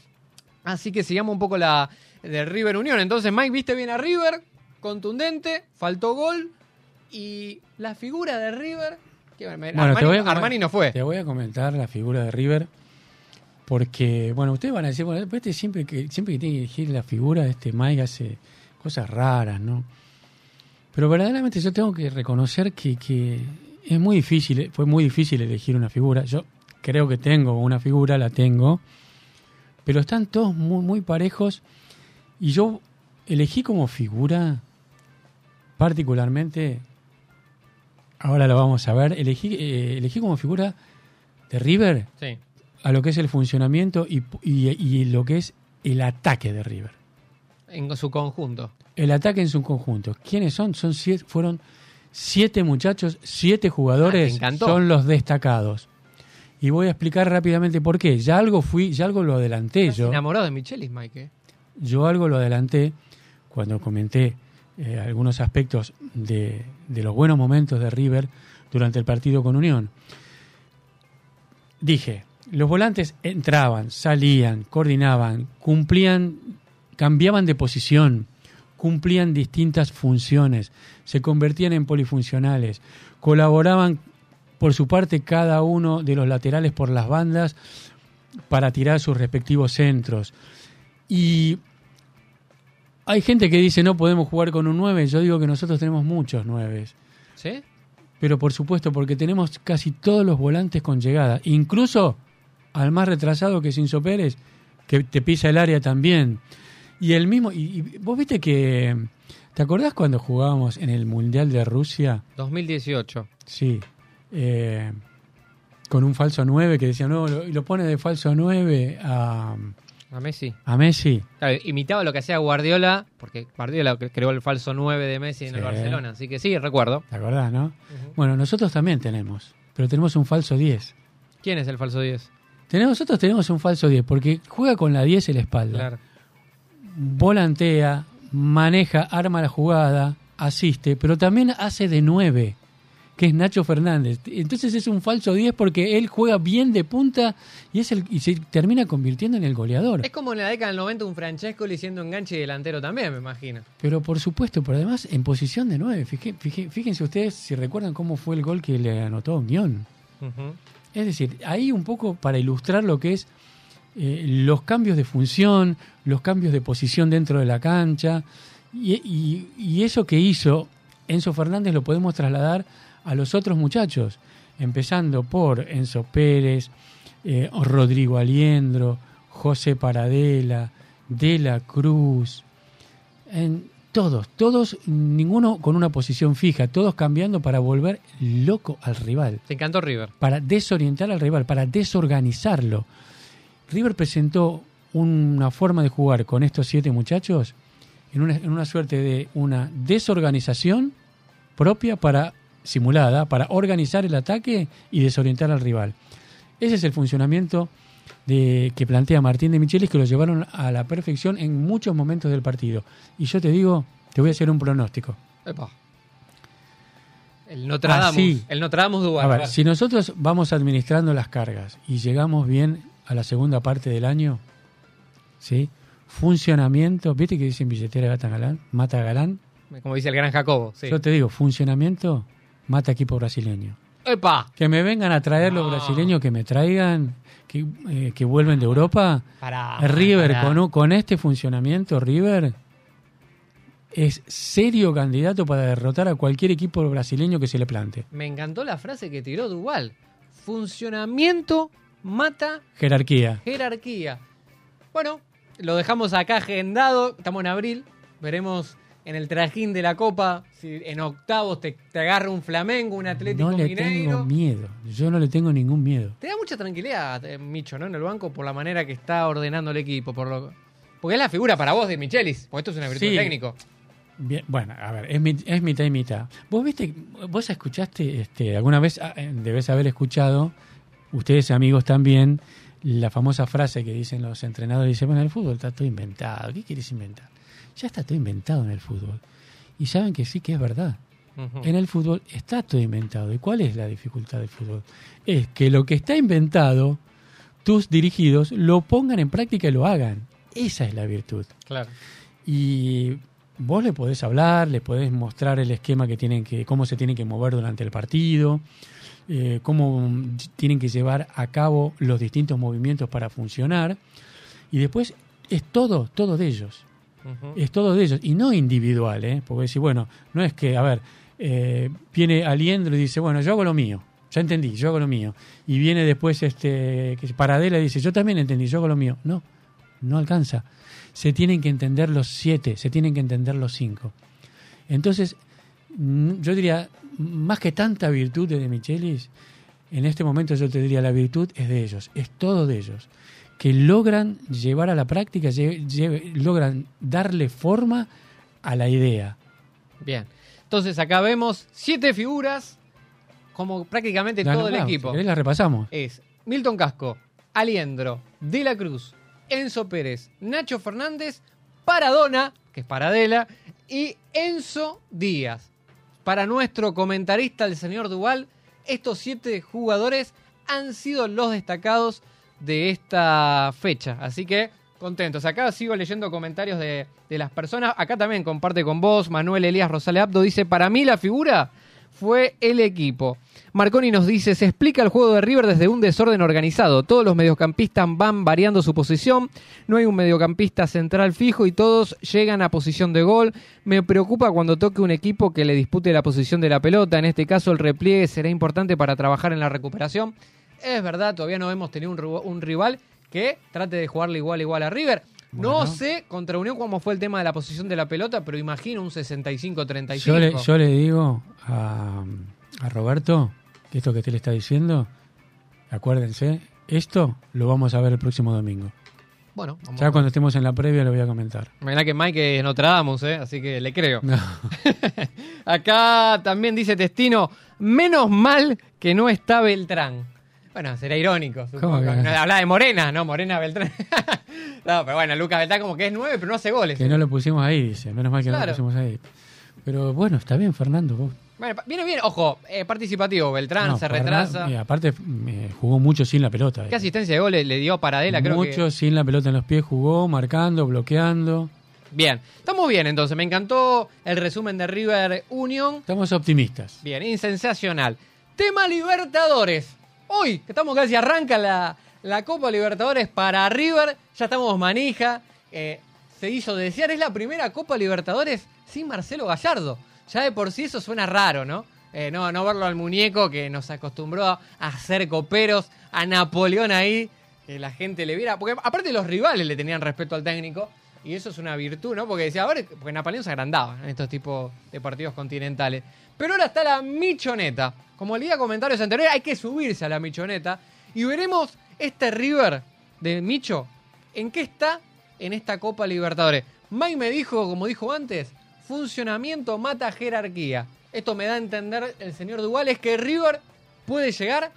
Así que sigamos un poco la de River Unión. Entonces, Mike, viste bien a River, contundente, faltó gol. Y la figura de River. Bueno, Armani, te voy a comen- Armani no fue. Te voy a comentar la figura de River. Porque, bueno, ustedes van a decir, bueno, este siempre que, siempre que tiene que elegir la figura, este Mike hace cosas raras, ¿no? Pero verdaderamente yo tengo que reconocer que, que es muy difícil, fue muy difícil elegir una figura. Yo creo que tengo una figura, la tengo, pero están todos muy, muy parejos. Y yo elegí como figura, particularmente, ahora lo vamos a ver, elegí, eh, elegí como figura de River Sí. a lo que es el funcionamiento y, y- y lo que es el ataque de River. En su conjunto. El ataque en su conjunto. ¿Quiénes son? Son siete, fueron siete muchachos, siete Ah, jugadores encantó. son los destacados. Y voy a explicar rápidamente por qué. Ya algo fui, ya algo lo adelanté Estás yo. enamorado de Michelis, Mike. ¿eh? Yo algo lo adelanté cuando comenté eh, algunos aspectos de, de los buenos momentos de River durante el partido con Unión. Dije, los volantes entraban, salían, coordinaban, cumplían, cambiaban de posición, cumplían distintas funciones, se convertían en polifuncionales, colaboraban por su parte cada uno de los laterales por las bandas para tirar sus respectivos centros. Y hay gente que dice no podemos jugar con un 9, yo digo que nosotros tenemos muchos 9. ¿Sí? Pero por supuesto, porque tenemos casi todos los volantes con llegada, incluso al más retrasado que es Inso Pérez, que te pisa el área también. Y el mismo, y, y vos viste que, ¿te acordás cuando jugábamos en el Mundial de Rusia? 2018. Sí, eh, con un falso 9 que decía, no, lo, lo pone de falso 9 a, A Messi. a Messi. Claro, imitaba lo que hacía Guardiola, porque Guardiola creó el falso 9 de Messi en el. Barcelona. Así que sí, recuerdo. ¿Te acordás, no? Bueno, nosotros también tenemos, pero tenemos un falso 10. ¿Quién es el falso 10? Tenemos, nosotros tenemos un falso 10 porque juega con la 10 en la espalda. Claro. Volantea, maneja, arma la jugada, asiste, pero también hace de 9, que es Nacho Fernández. Entonces es un falso 10 porque él juega bien de punta y, es el, y se termina convirtiendo en el goleador. Es como en la década del 90 un Francesco le siendo enganche y delantero también, me imagino. Pero por supuesto, pero además en posición de 9. Fije- fije- fíjense ustedes si recuerdan cómo fue el gol que le anotó a Unión. Es decir, ahí un poco para ilustrar lo que es eh, los cambios de función, los cambios de posición dentro de la cancha, y, y- y eso que hizo Enzo Fernández lo podemos trasladar a los otros muchachos, empezando por Enzo Pérez, eh, Rodrigo Aliendro, José Paradela, De la Cruz, en todos, todos, ninguno con una posición fija, todos cambiando para volver loco al rival Te encantó River. para desorientar al rival, para desorganizarlo. River presentó una forma de jugar con estos siete muchachos en una, en una suerte de una desorganización propia para simulada para organizar el ataque y desorientar al rival. Ese es el funcionamiento de, que plantea Martín de Michelis que lo llevaron a la perfección en muchos momentos del partido. Y yo te digo, te voy a hacer un pronóstico. Epa. El Nostradamus. Así. El Nostradamus de A ver, si nosotros vamos administrando las cargas y llegamos bien a la segunda parte del año, ¿sí? Funcionamiento, ¿viste que dicen billetera gata galán? Mata galán. Como dice el gran Jacobo. Sí. Yo te digo, funcionamiento, mata equipo brasileño. ¡Epa! Que me vengan a traer los brasileños, que me traigan, que, eh, que vuelven de Europa. Pará, River, pará. Con, con este funcionamiento, River es serio candidato para derrotar a cualquier equipo brasileño que se le plante. Me encantó la frase que tiró Duval. Funcionamiento mata Jerarquía. jerarquía. Bueno, lo dejamos acá agendado. Estamos en abril. Veremos en el trajín de la Copa si en octavos te, te agarra un Flamengo, un Atlético No le Mineiro. tengo miedo. Yo no le tengo ningún miedo. Te da mucha tranquilidad, eh, Micho, ¿no? En el banco por la manera que está ordenando el equipo. Por lo... Porque es la figura para vos de Michelis. Porque esto es una virtud Sí. técnico. Bien, bueno, a ver, es, mi- es mitad y mitad. Vos viste, vos escuchaste, este, alguna vez ah, eh, debes haber escuchado, ustedes amigos también, la famosa frase que dicen los entrenadores, dicen, bueno, el fútbol está todo inventado, ¿qué quieres inventar? Ya está todo inventado en el fútbol. Y saben que sí que es verdad. En el fútbol está todo inventado. ¿Y cuál es la dificultad del fútbol? Es que lo que está inventado, tus dirigidos lo pongan en práctica y lo hagan. Esa es la virtud. Claro. Y vos le podés hablar, le podés mostrar el esquema que tienen que, cómo se tienen que mover durante el partido, eh, cómo tienen que llevar a cabo los distintos movimientos para funcionar. Y después es todo, todo de ellos. Es todo de ellos. Y no individual, ¿eh? Porque decir, bueno, no es que, a ver, eh, viene Aliendro y dice, bueno, yo hago lo mío. Ya entendí, yo hago lo mío. Y viene después este Paradela y dice, yo también entendí, yo hago lo mío. No, no alcanza. Se tienen que entender los siete, se tienen que entender los cinco. Entonces, mm, yo diría, más que tanta virtud de Michelis, en este momento yo te diría, la virtud es de ellos, es todo de ellos, que logran llevar a la práctica, lle- lle- logran darle forma a la idea. Bien. Entonces acá vemos siete figuras, como prácticamente todo el claro, equipo. Si querés la repasamos. Es Milton Casco, Aliendro, De la Cruz, Enzo Pérez, Nacho Fernández, Paradona, que es Paradela, y Enzo Díaz. Para nuestro comentarista, el señor Duval, estos siete jugadores han sido los destacados de esta fecha. Así que contentos. Acá sigo leyendo comentarios de, de las personas. Acá también comparte con vos. Manuel Elías Rosales Abdo dice: Para mí la figura fue el equipo. Marconi nos dice, se explica el juego de River desde un desorden organizado. Todos los mediocampistas van variando su posición, no hay un mediocampista central fijo y todos llegan a posición de gol. Me preocupa cuando toque un equipo que le dispute la posición de la pelota. En este caso el repliegue será importante para trabajar en la recuperación. Es verdad, todavía no hemos tenido un, rival que trate de jugarle igual igual a River. No sé contra Unión cómo fue el tema de la posición de la pelota, pero imagino un 65-35. Yo le, yo le digo a, a Roberto que esto que te le está diciendo, acuérdense, esto lo vamos a ver el próximo domingo. Bueno, vamos Ya cuando estemos en la previa lo voy a comentar. Mirá que Mike es Nostradamus, ¿eh? así que le creo. No. <laughs> Acá también dice Testino, menos mal que no está Beltrán. Bueno, será irónico. ¿Cómo que? No, Habla de Morena, no, Morena Beltrán. <laughs> no, pero bueno, Lucas Beltrán como que es nueve, pero no hace goles. Que no lo pusimos ahí, dice. Menos mal que no lo pusimos ahí. Pero bueno, está bien, Fernando. vos- Bueno, pa- viene bien, ojo, eh, participativo, Beltrán No, se retrasa. y aparte, me jugó mucho sin la pelota. eh. ¿Qué asistencia de gol le, le dio a Paradela? Creo que... mucho sin la pelota en los pies jugó, marcando, bloqueando. Bien, estamos bien entonces, me encantó el resumen de River Union. Estamos optimistas. Bien, insensacional. Tema Libertadores. Hoy, que estamos casi arranca la, la Copa Libertadores para River, ya estamos manija. eh, se hizo desear, es la primera Copa Libertadores sin Marcelo Gallardo. Ya de por sí eso suena raro, ¿no? Eh, no, no verlo al muñeco que nos acostumbró a hacer coperos, a Napoleón ahí, que la gente le viera. Porque aparte los rivales le tenían respeto al técnico. Y eso es una virtud, ¿no? Porque decía, a ver, porque Napoleón se agrandaba en estos tipos de partidos continentales. Pero ahora está la michoneta. Como leía comentarios anteriores, hay que subirse a la michoneta. Y veremos este River de Micho, ¿en qué está en esta Copa Libertadores? Mike me dijo, como dijo antes, funcionamiento mata jerarquía. Esto me da a entender el señor Duval, es que River puede llegar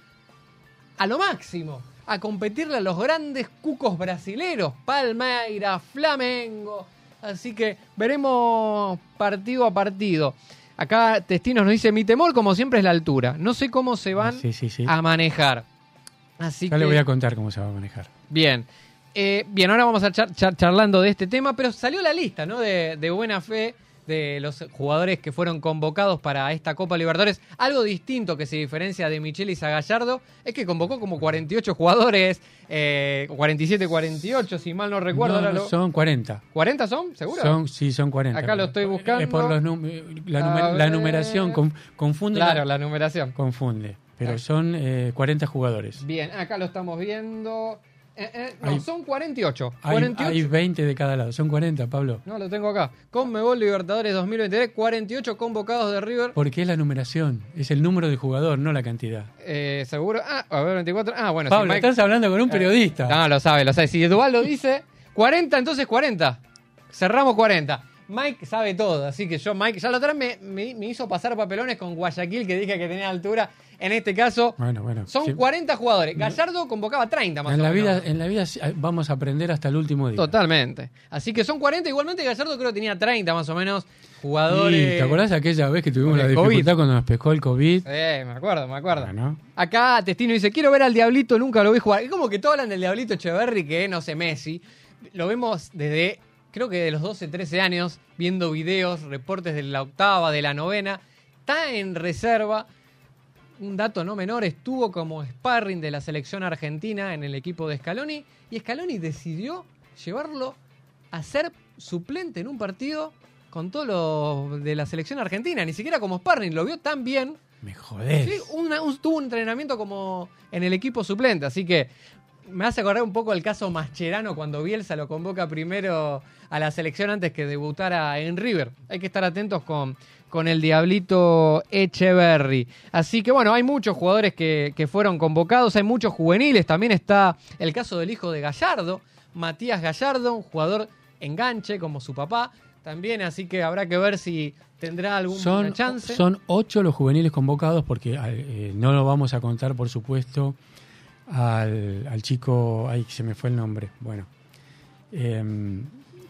a lo máximo. A competirle a los grandes cucos brasileros, Palmeiras, Flamengo. Así que veremos partido a partido. Acá Testinos nos dice, mi temor como siempre es la altura. No sé cómo se van Sí, sí, sí. a manejar. Así Ya que... le voy a contar cómo se va a manejar. Bien. Eh, bien, ahora vamos a char- charlando de este tema, pero salió la lista, ¿no? De, de buena fe de los jugadores que fueron convocados para esta Copa Libertadores. Algo distinto que se diferencia de Michelis a Gallardo es que convocó como 48 jugadores, eh, 47-48, si mal no recuerdo. No, ahora no, lo- son 40. ¿40 son? ¿Seguro? Son, sí, son 40. Acá lo estoy buscando. Es por los num- la, numer- numeración con- confunde. Claro, la- la numeración. Confunde. Pero Ah. son eh, 40 jugadores. Bien, acá lo estamos viendo. Eh, eh, no, Hay- son 48. Hay, 48. hay 20 de cada lado. Son 40, Pablo. No, lo tengo acá. Conmebol Libertadores 2023, 48 convocados de River. Porque es la numeración. Es el número de jugador, no la cantidad. Eh, seguro. Ah, a ver, 24. Ah, bueno, Pablo, si Mike- estás hablando con un periodista. No, lo sabe, lo sabe. Si Eduardo lo dice, 40, entonces 40. Cerramos 40. Mike sabe todo, así que yo, Mike, ya la otra vez me, me- me hizo pasar papelones con Guayaquil, que dije que tenía altura. En este caso, Bueno, bueno. son sí. 40 jugadores. Gallardo convocaba 30 más En o la, menos. vida, en la vida vamos a aprender hasta el último día. Totalmente. Así que son 40. Igualmente, Gallardo creo que tenía 30 más o menos jugadores. ¿Te acordás aquella vez que tuvimos la dificultad COVID. cuando nos pescó el COVID? Eh, me acuerdo, me acuerdo. Bueno, Acá Testino dice, quiero ver al Diablito, nunca lo vi jugar. Es como que todos hablan del Diablito Echeverry, que no sé, Messi. Lo vemos desde, creo que de los 12, 13 años, viendo videos, reportes de la octava, de la novena. Está en reserva. Un dato no menor, estuvo como sparring de la selección argentina en el equipo de Scaloni. Y Scaloni decidió llevarlo a ser suplente en un partido con todo lo de la selección argentina. Ni siquiera como sparring, lo vio tan bien me jodés. Sí, una- un- tuvo un entrenamiento como en el equipo suplente, así que me hace acordar un poco el caso Mascherano cuando Bielsa lo convoca primero a la selección antes que debutara en River. Hay que estar atentos con, con el Diablito Echeverry. Así que bueno, hay muchos jugadores que, que fueron convocados, hay muchos juveniles, también está el caso del hijo de Gallardo, Matías Gallardo, un jugador enganche como su papá. También, así que habrá que ver si tendrá alguna Son, chance. son ocho los juveniles convocados porque eh, no lo vamos a contar, por supuesto, al, al chico, ay, se me fue el nombre, bueno, Em,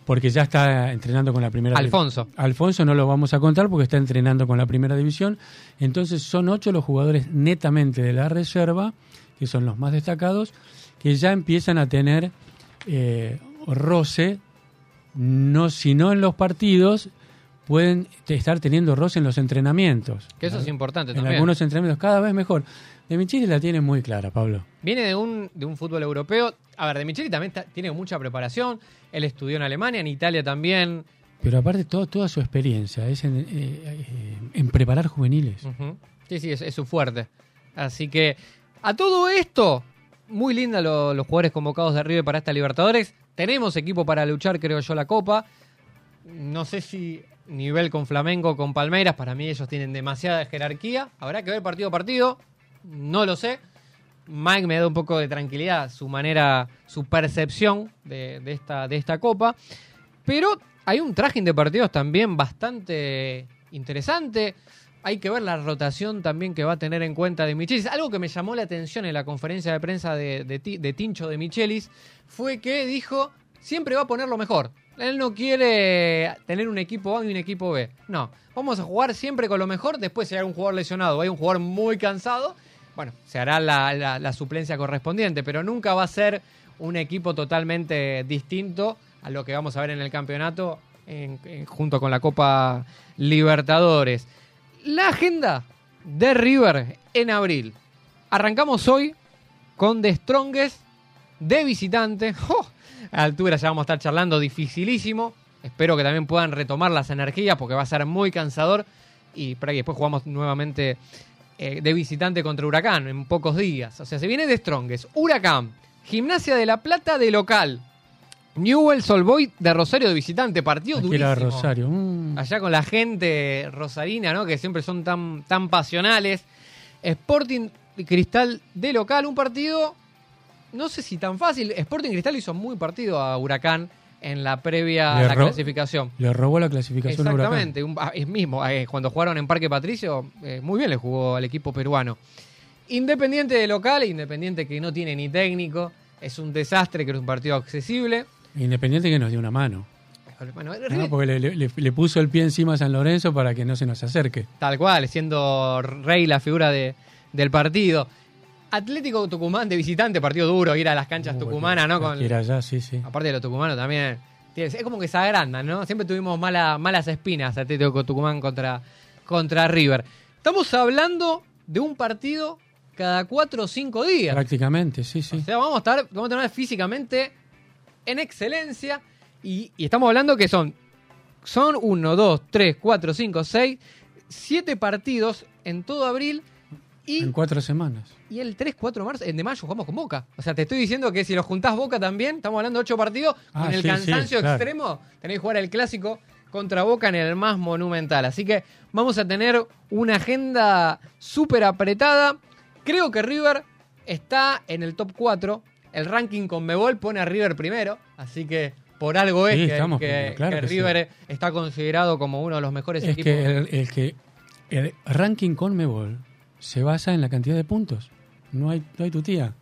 porque ya está entrenando con la primera Alfonso. Alfonso no lo vamos a contar porque está entrenando con la primera división. Entonces son ocho los jugadores netamente de la reserva, que son los más destacados, que ya empiezan a tener eh, roce, no, si no en los partidos, pueden estar teniendo roce en los entrenamientos. Que eso es importante En también. algunos entrenamientos cada vez mejor. De Micheli la tiene muy clara, Pablo. Viene de un, de un fútbol europeo. A ver, de Micheli también está- tiene mucha preparación. Él estudió en Alemania, en Italia también. Pero aparte todo, toda su experiencia es en, eh, eh, en preparar juveniles. Sí, sí, es, es su fuerte. Así que, a todo esto, muy linda lo- los jugadores convocados de River para esta Libertadores. Tenemos equipo para luchar, creo yo, la Copa. No sé si nivel con Flamengo, con Palmeiras, para mí ellos tienen demasiada jerarquía. Habrá que ver partido a partido. No lo sé. Mike me da un poco de tranquilidad, su manera, su percepción de, esta, de esta copa. Pero hay un traje de partidos también bastante interesante. Hay que ver la rotación también que va a tener en cuenta de Michelis. Algo que me llamó la atención en la conferencia de prensa de, de Ti- de Tincho de Michelis fue que dijo, siempre va a poner lo mejor. Él no quiere tener un equipo A y un equipo B. No, vamos a jugar siempre con lo mejor. Después si hay un jugador lesionado hay un jugador muy cansado, bueno, se hará la, suplencia correspondiente. Pero nunca va a ser un equipo totalmente distinto a lo que vamos a ver en el campeonato junto con la Copa Libertadores. La agenda de River en abril. Arrancamos hoy con The Strongest de visitante. <laughs> ¡Oh! A altura ya vamos a estar charlando dificilísimo. Espero que también puedan retomar las energías porque va a ser muy cansador. Y por ahí después jugamos nuevamente eh, de visitante contra Huracán en pocos días. O sea, se viene de Strongest. Huracán. Gimnasia de la Plata de local. Newell's Old Boy de Rosario de visitante. Partido Aquí durísimo. Rosario. Mm. Allá con la gente rosarina, ¿no? Que siempre son tan, tan pasionales. Sporting Cristal de local, un partido, no sé si tan fácil. Sporting Cristal hizo muy partido a Huracán en la previa a la clasificación. Le robó la clasificación. Exactamente, un- ah, es mismo, eh, cuando jugaron en Parque Patricio, eh, muy bien le jugó al equipo peruano. Independiente de local, Independiente que no tiene ni técnico, es un desastre, que es un partido accesible. Independiente que nos dio una mano. Bueno, No, porque le, le- le puso el pie encima a San Lorenzo para que no se nos acerque. Tal cual, siendo Rey la figura de- del partido. Atlético Tucumán de visitante, partido duro, ir a las canchas Uh, tucumanas, ¿no? Con, cualquiera allá, sí, sí. aparte de los tucumanos también. Es como que se agrandan, ¿no? Siempre tuvimos mala- malas espinas Atlético Tucumán contra, contra River. Estamos hablando de un partido cada cuatro o cinco días. Prácticamente, sí, sí. O sea, vamos a estar, vamos a tener físicamente en excelencia. Y, y estamos hablando que son, son 1, 2, 3, 4, 5, 6, 7 partidos en todo abril. Y, En cuatro semanas. y el 3, 4 de marzo, en de mayo jugamos con Boca. O sea, te estoy diciendo que si los juntás Boca también, estamos hablando de 8 partidos, Ah, con el sí, sí, cansancio claro. extremo, tenéis que jugar el clásico contra Boca en el más monumental. Así que vamos a tener una agenda súper apretada. Creo que River está en el top 4. El ranking con Mebol pone a River primero, así que por algo es Sí, que, que- primero, claro que que sí. River está considerado como uno de los mejores Es equipos. que el, el que el ranking con Mebol se basa en la cantidad de puntos. No hay, no hay tu tía.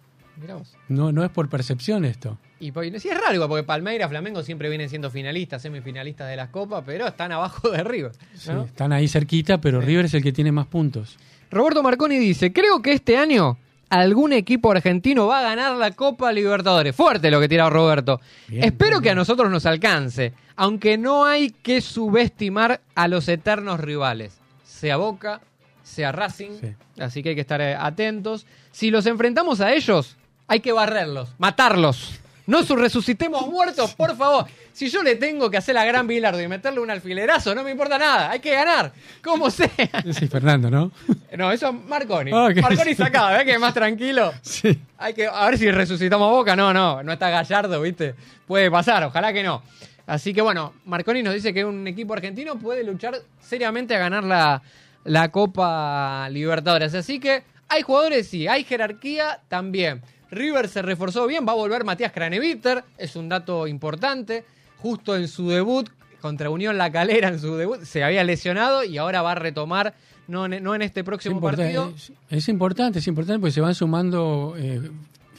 No, no es por percepción esto. Y pues, sí es raro, porque Palmeiras, Flamengo siempre vienen siendo finalistas, semifinalistas de las copas, pero están abajo de River. Sí, ¿no? están ahí cerquita, pero River es el que tiene más puntos. Roberto Marconi dice, creo que este año algún equipo argentino va a ganar la Copa Libertadores. Fuerte lo que tira Roberto. Bien, Espero bien, que a nosotros nos alcance, aunque no hay que subestimar a los eternos rivales, sea Boca, sea Racing, Sí. así que hay que estar eh, atentos. Si los enfrentamos a ellos, hay que barrerlos, matarlos. No su- resucitemos muertos, por favor. Si yo le tengo que hacer la gran Bilardo y meterle un alfilerazo, no me importa nada. Hay que ganar, como sea. Sí, Fernando, ¿no? No, eso es Marconi. Ah, ok. Marconi sacado, ¿ves que es más tranquilo? sí. Hay que, a ver si resucitamos Boca. No, no, no está Gallardo, ¿viste? Puede pasar, ojalá que no. Así que bueno, Marconi nos dice que un equipo argentino puede luchar seriamente a ganar la, la Copa Libertadores. Así que hay jugadores, sí, hay jerarquía también. River se reforzó bien, va a volver Matías Craneviter, es un dato importante. Justo en su debut contra Unión La Calera, en su debut, se había lesionado y ahora va a retomar, no en, no en este próximo Importa- partido. Es, es importante, es importante porque se van sumando eh,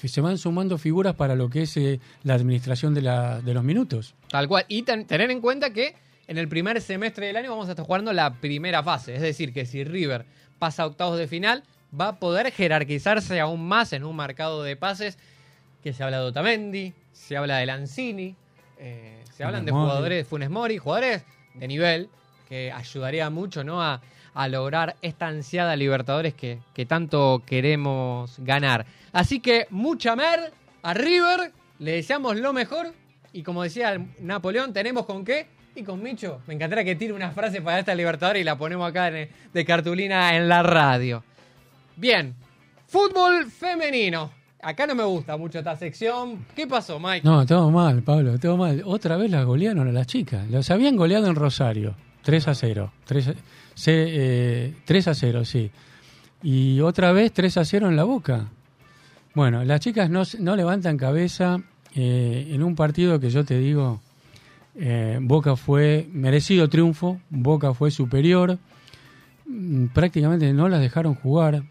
se van sumando figuras para lo que es eh, la administración de, la, de los minutos. Tal cual. Y ten- tener en cuenta que en el primer semestre del año vamos a estar jugando la primera fase. Es decir, que si River pasa a octavos de final, va a poder jerarquizarse aún más en un mercado de pases que se habla de Otamendi, se habla de Lanzini, eh, se hablan de jugadores de Funes Mori, jugadores de nivel que ayudaría mucho ¿no? a, a lograr esta ansiada Libertadores que, que tanto queremos ganar. Así que mucha mer a River, le deseamos lo mejor y como decía Napoleón, tenemos con qué y con Micho. Me encantaría que tire una frase para esta Libertadores y la ponemos acá de cartulina en la radio. Bien, fútbol femenino. Acá no me gusta mucho esta sección. ¿Qué pasó, Mike? No, todo mal, Pablo, todo mal. Otra vez las golearon a las chicas. Los habían goleado en Rosario, 3 a 0. 3 a, eh, 3 a 0, sí. Y otra vez 3 a 0 en la boca. Bueno, las chicas no, no levantan cabeza eh, en un partido que yo te digo, eh, Boca fue merecido triunfo, Boca fue superior, Mm, prácticamente no las dejaron jugar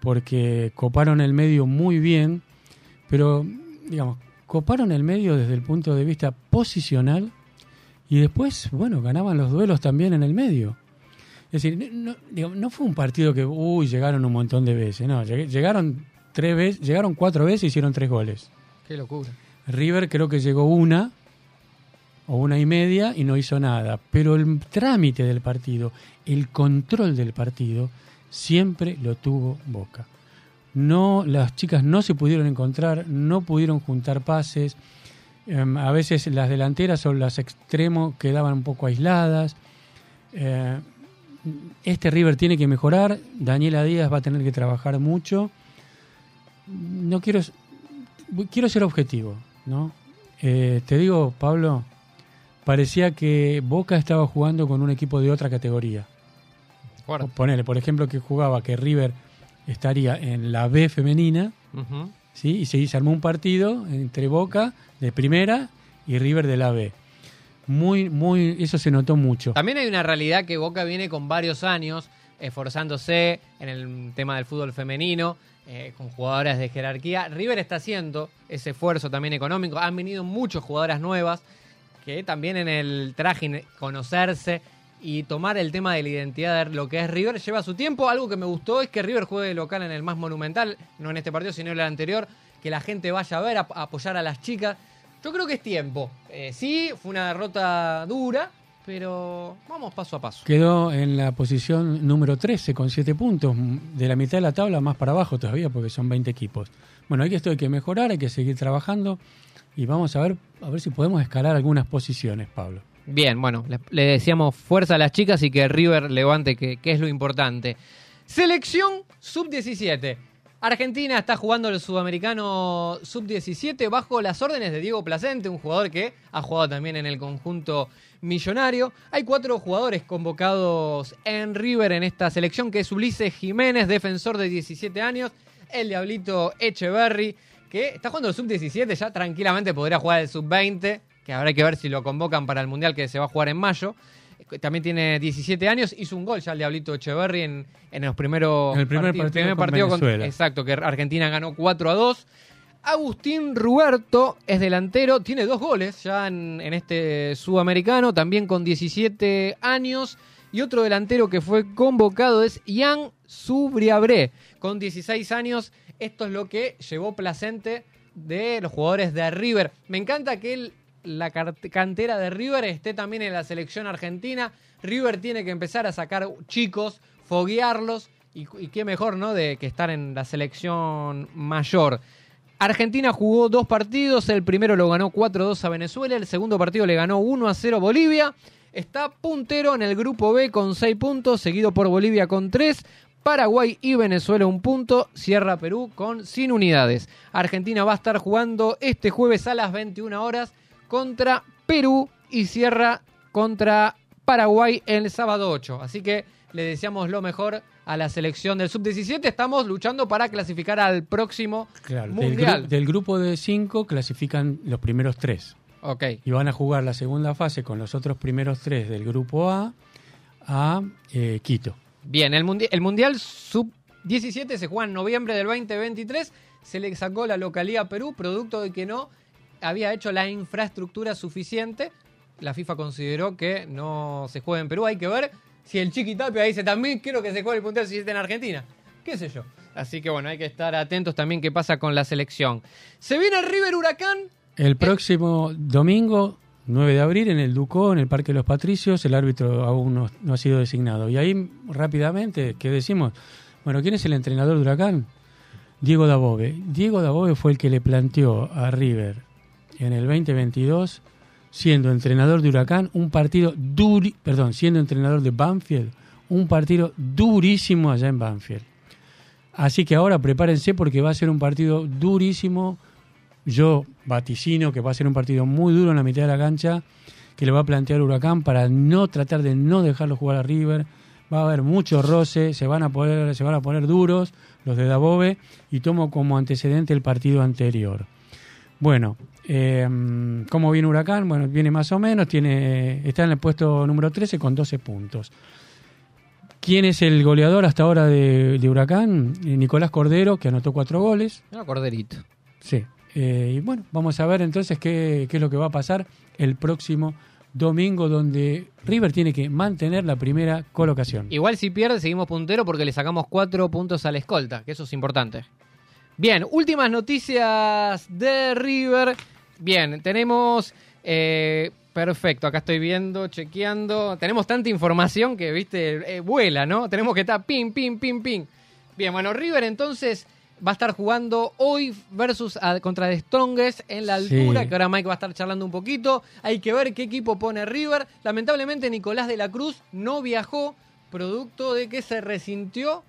porque coparon el medio muy bien, pero digamos, coparon el medio desde el punto de vista posicional y después, bueno, ganaban los duelos también en el medio. Es decir, no, no fue un partido que, uy, llegaron un montón de veces, no, lleg- llegaron tres veces, llegaron cuatro veces y hicieron tres goles. Qué locura. River creo que llegó una o una y media y no hizo nada, pero el trámite del partido, el control del partido, siempre lo tuvo Boca. No, las chicas no se pudieron encontrar, no pudieron juntar pases. Em, a veces las delanteras o las extremos quedaban un poco aisladas. Eh, este River tiene que mejorar. Daniela Díaz va a tener que trabajar mucho. No quiero, quiero ser objetivo, ¿no? Eh, te digo, Pablo, parecía que Boca estaba jugando con un equipo de otra categoría. Fuerte. Ponele, por ejemplo, que jugaba que River estaría en la B femenina. ¿sí? Y se, se armó un partido entre Boca de primera y River de la B. Muy, muy, eso se notó mucho. También hay una realidad que Boca viene con varios años esforzándose en el tema del fútbol femenino, eh, con jugadoras de jerarquía. River está haciendo ese esfuerzo también económico. Han venido muchas jugadoras nuevas que también en el traje conocerse y tomar el tema de la identidad de lo que es River lleva su tiempo. Algo que me gustó es que River juegue local en el más monumental, no en este partido, sino en el anterior, que la gente vaya a ver, a, apoyar a las chicas. Yo creo que es tiempo. Eh, sí, fue una derrota dura, pero vamos paso a paso. Quedó en la posición número 13 con 7 puntos, de la mitad de la tabla más para abajo todavía porque son 20 equipos. Bueno, hay que esto hay que mejorar, hay que seguir trabajando y vamos a ver a ver si podemos escalar algunas posiciones, Pablo. Bien, bueno, le, decíamos fuerza a las chicas y que River levante, que, es lo importante. Selección sub-17. Argentina está jugando el sudamericano sub-17 bajo las órdenes de Diego Placente, un jugador que ha jugado también en el conjunto millonario. Hay cuatro jugadores convocados en River en esta selección, que es Ulises Jiménez, defensor de 17 años, el Diablito Echeverry, que está jugando el sub-17, ya tranquilamente podría jugar el sub-20, que habrá que ver si lo convocan para el Mundial que se va a jugar en mayo. También tiene 17 años, hizo un gol ya el Diablito Echeverry en, en los primeros el primer partido, con Venezuela. exacto, que Argentina ganó 4 a 2. Agustín Ruberto es delantero, tiene dos goles ya en, este sudamericano, también con 17 años. Y otro delantero que fue convocado es Ian Subriabré, con 16 años. Esto es lo que llevó Placente de los jugadores de River. Me encanta que la cantera de River esté también en la selección argentina. River tiene que empezar a sacar chicos, foguearlos. Y, y qué mejor, ¿no? De que estar en la selección mayor. Argentina jugó dos partidos, el primero lo ganó 4-2 a Venezuela, el segundo partido le ganó 1-0 a Bolivia. Está puntero en el grupo B con 6 puntos, seguido por Bolivia con 3, Paraguay y Venezuela un punto, cierra Perú con sin unidades. Argentina va a estar jugando este jueves a las 21 horas contra Perú y cierra contra Paraguay el sábado 8. Así que le deseamos lo mejor a la selección del sub-17. Estamos luchando para clasificar al próximo Mundial. Del, grupo de cinco clasifican los primeros tres. Ok. Y van a jugar la segunda fase con los otros primeros tres del grupo A a eh, Quito. Bien, el, Mundial sub-17 se juega en noviembre del 2023. Se le sacó la localidad a Perú, producto de que no había hecho la infraestructura suficiente. La FIFA consideró que no se juega en Perú. Hay que ver si el Chiqui Tapia dice también quiero que se juegue el si está en Argentina. ¿Qué sé yo? Así que bueno, hay que estar atentos también qué pasa con la selección. Se viene el River Huracán. El próximo domingo, 9 de abril, en el Ducó, en el Parque de los Patricios, el árbitro aún no, ha sido designado. Y ahí rápidamente, ¿qué decimos? Bueno, ¿quién es el entrenador de Huracán? Diego Dabove. Diego Dabove fue el que le planteó a River en el 2022 siendo entrenador de Huracán, un partido duri, perdón, siendo entrenador de Banfield, un partido durísimo allá en Banfield. Así que ahora prepárense porque va a ser un partido durísimo. Yo vaticino que va a ser un partido muy duro en la mitad de la cancha que le va a plantear Huracán para no tratar de no dejarlo jugar a River. Va a haber mucho roce, se van a poner, se van a poner duros los de Dabove y tomo como antecedente el partido anterior. Bueno, eh, ¿cómo viene Huracán? Bueno, viene más o menos, tiene, está en el puesto número 13 con 12 puntos. ¿Quién es el goleador hasta ahora de, Huracán? Eh, Nicolás Cordero, que anotó cuatro goles. No, Corderito. Sí. Eh, y bueno, vamos a ver entonces qué, qué es lo que va a pasar el próximo domingo donde River tiene que mantener la primera colocación. Igual si pierde seguimos puntero porque le sacamos cuatro puntos a la escolta, que eso es importante. Bien, últimas noticias de River. Bien, tenemos... Eh, perfecto, acá estoy viendo, chequeando. Tenemos tanta información que, viste, eh, vuela, ¿no? Tenemos que estar pim, pim, pim, pim. Bien, bueno, River entonces va a estar jugando hoy versus contra The Strongest en la altura, que ahora Mike va a estar charlando un poquito. Hay que ver qué equipo pone River. Lamentablemente Nicolás de la Cruz no viajó, producto de que se resintió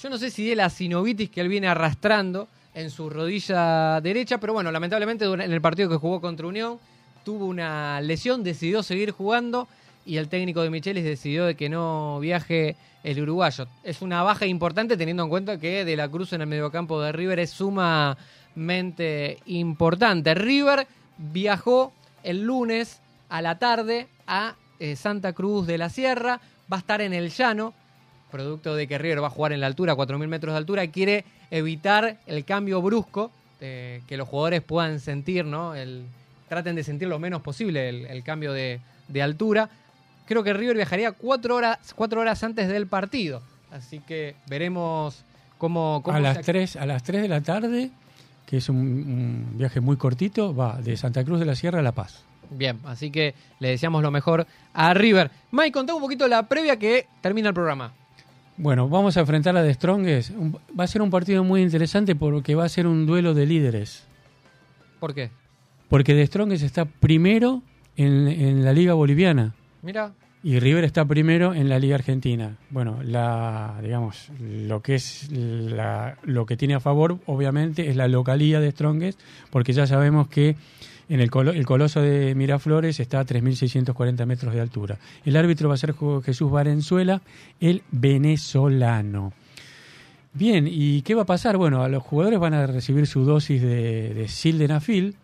yo no sé si de la sinovitis que él viene arrastrando en su rodilla derecha, pero bueno, lamentablemente en el partido que jugó contra Unión tuvo una lesión, decidió seguir jugando y el técnico de Michelis decidió de que no viaje el uruguayo. Es una baja importante teniendo en cuenta que De la Cruz en el mediocampo de River es sumamente importante. River viajó el lunes a la tarde a eh, Santa Cruz de la Sierra, va a estar en el llano, producto de que River va a jugar en la altura, 4.000 metros de altura, quiere evitar el cambio brusco, que los jugadores puedan sentir, ¿no? El, traten de sentir lo menos posible el, cambio de altura. Creo que River viajaría cuatro horas, cuatro horas antes del partido. Así que veremos cómo... cómo a, las 3, a las 3 de la tarde, que es un, un viaje muy cortito, va de Santa Cruz de la Sierra a La Paz. Bien, así que le deseamos lo mejor a River. Mike, contá un poquito la previa que termina el programa. Bueno, vamos a enfrentar a The Strongest. Va a ser un partido muy interesante porque va a ser un duelo de líderes. ¿Por qué? Porque The Strongest está primero en, en la Liga Boliviana Mira, y River está primero en la Liga Argentina. Bueno, la, digamos, lo que es la- lo que tiene a favor, obviamente, es la localía de Strongest, porque ya sabemos que en el, colo- el coloso de Miraflores está a 3.640 metros de altura. El árbitro va a ser Jesús Valenzuela, el venezolano. Bien, ¿y qué va a pasar? Bueno, a los jugadores van a recibir su dosis de, de sildenafil.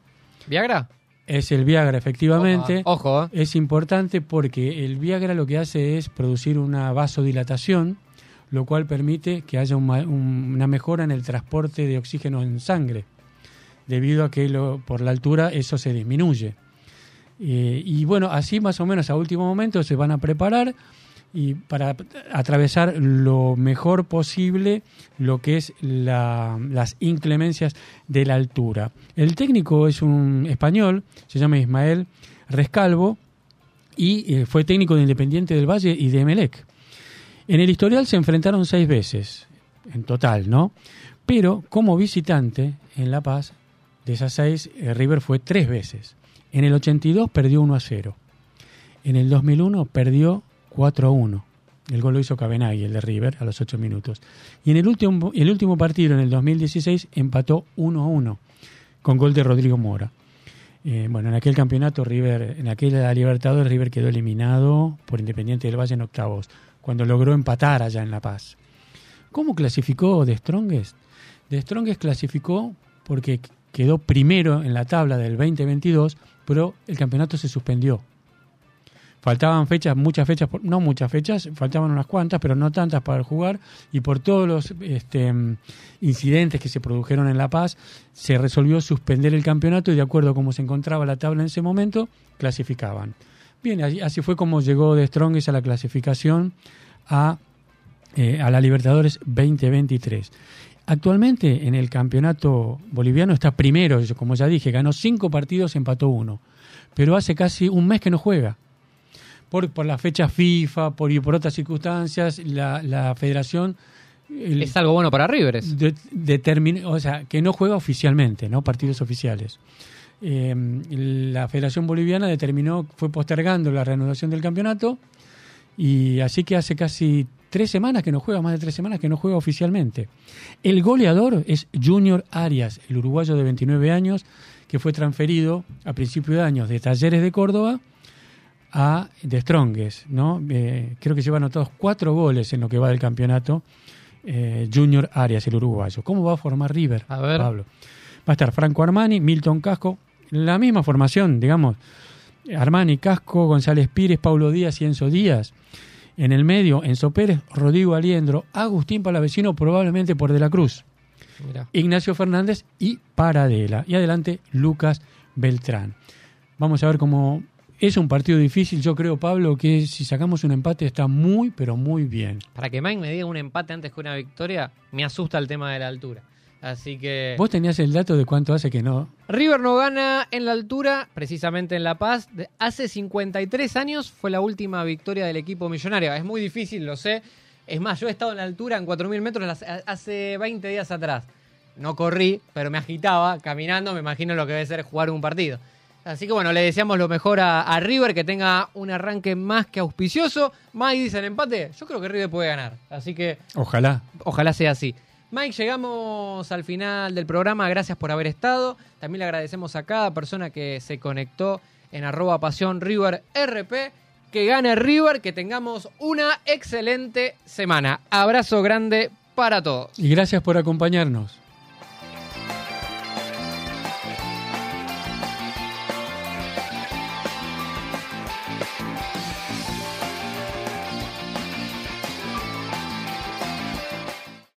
¿Viagra? Es el Viagra, efectivamente. Ojo, ¿eh? Es importante porque el Viagra lo que hace es producir una vasodilatación, lo cual permite que haya un una mejora en el transporte de oxígeno en sangre, debido a que lo- por la altura eso se disminuye. Eh, y bueno, así más o menos a último momento se van a preparar y para atravesar lo mejor posible lo que es la- las inclemencias de la altura. El técnico es un español, se llama Ismael Rescalvo y eh, fue técnico de Independiente del Valle y de Emelec. En el historial se enfrentaron seis veces, en total, ¿no? Pero como visitante en La Paz, de esas seis, eh, River fue tres veces. En el 82 perdió 1 a 0. En el 2001 perdió 4 a 1. El gol lo hizo Cabenagui, el de River, a los 8 minutos. Y en el último, el último partido, en el 2016, empató 1 a 1, con gol de Rodrigo Mora. Eh, bueno, en aquel campeonato, River, en aquella Libertadores, River quedó eliminado por Independiente del Valle en octavos, cuando logró empatar allá en La Paz. ¿Cómo clasificó The Strongest? The Strongest clasificó porque quedó primero en la tabla del 2022, pero el campeonato se suspendió. Faltaban fechas, muchas fechas, no muchas fechas, faltaban unas cuantas, pero no tantas para jugar, y por todos los este, incidentes que se produjeron en La Paz, se resolvió suspender el campeonato y de acuerdo a cómo se encontraba la tabla en ese momento, clasificaban. Bien, así, fue como llegó de Strongest a la clasificación a, eh, a la Libertadores 2023. Actualmente en el campeonato boliviano está primero, como ya dije, ganó cinco partidos, empató uno. Pero hace casi un mes que no juega. Por, por la fecha FIFA, por, y por otras circunstancias, la, la federación el- Es algo bueno para River. de- o sea, que no juega oficialmente, ¿no? Partidos oficiales. Eh, la Federación Boliviana determinó, fue postergando la reanudación del campeonato y así que hace casi tres semanas que no juega, más de tres semanas que no juega oficialmente. El goleador es Junior Arias, el uruguayo de 29 años, que fue transferido a principio de años de Talleres de Córdoba a The Strongest, ¿no? Eh, creo que lleva anotados cuatro goles en lo que va del campeonato. eh, Junior Arias, el uruguayo. ¿Cómo va a formar River? A ver. Pablo. Va a estar Franco Armani, Milton Casco, la misma formación, digamos. Armani, Casco, González Pires, Paulo Díaz y Enzo Díaz. En el medio, Enzo Pérez, Rodrigo Aliendro, Agustín Palavecino, probablemente por De la Cruz. Ignacio Fernández y Paradela. Y adelante Lucas Beltrán. Vamos a ver cómo es un partido difícil. Yo creo, Pablo, que si sacamos un empate está muy, pero muy bien. Para que Mike me diga un empate antes que una victoria, me asusta el tema de la altura. Así que. ¿Vos tenías el dato de cuánto hace que no? River no gana en la altura, precisamente en La Paz. Hace 53 años fue la última victoria del equipo millonario. Es muy difícil, lo sé. Es más, yo he estado en la altura en 4.000 metros hace 20 días atrás. No corrí, pero me agitaba caminando. Me imagino lo que debe ser jugar un partido. Así que bueno, le deseamos lo mejor a, a River, que tenga un arranque más que auspicioso. Mike dice el empate. Yo creo que River puede ganar. Así que Ojalá. Ojalá sea así. Mike, llegamos al final del programa. Gracias por haber estado. También le agradecemos a cada persona que se conectó en arroba pasión River RP. Que gane River, que tengamos una excelente semana. Abrazo grande para todos. Y gracias por acompañarnos.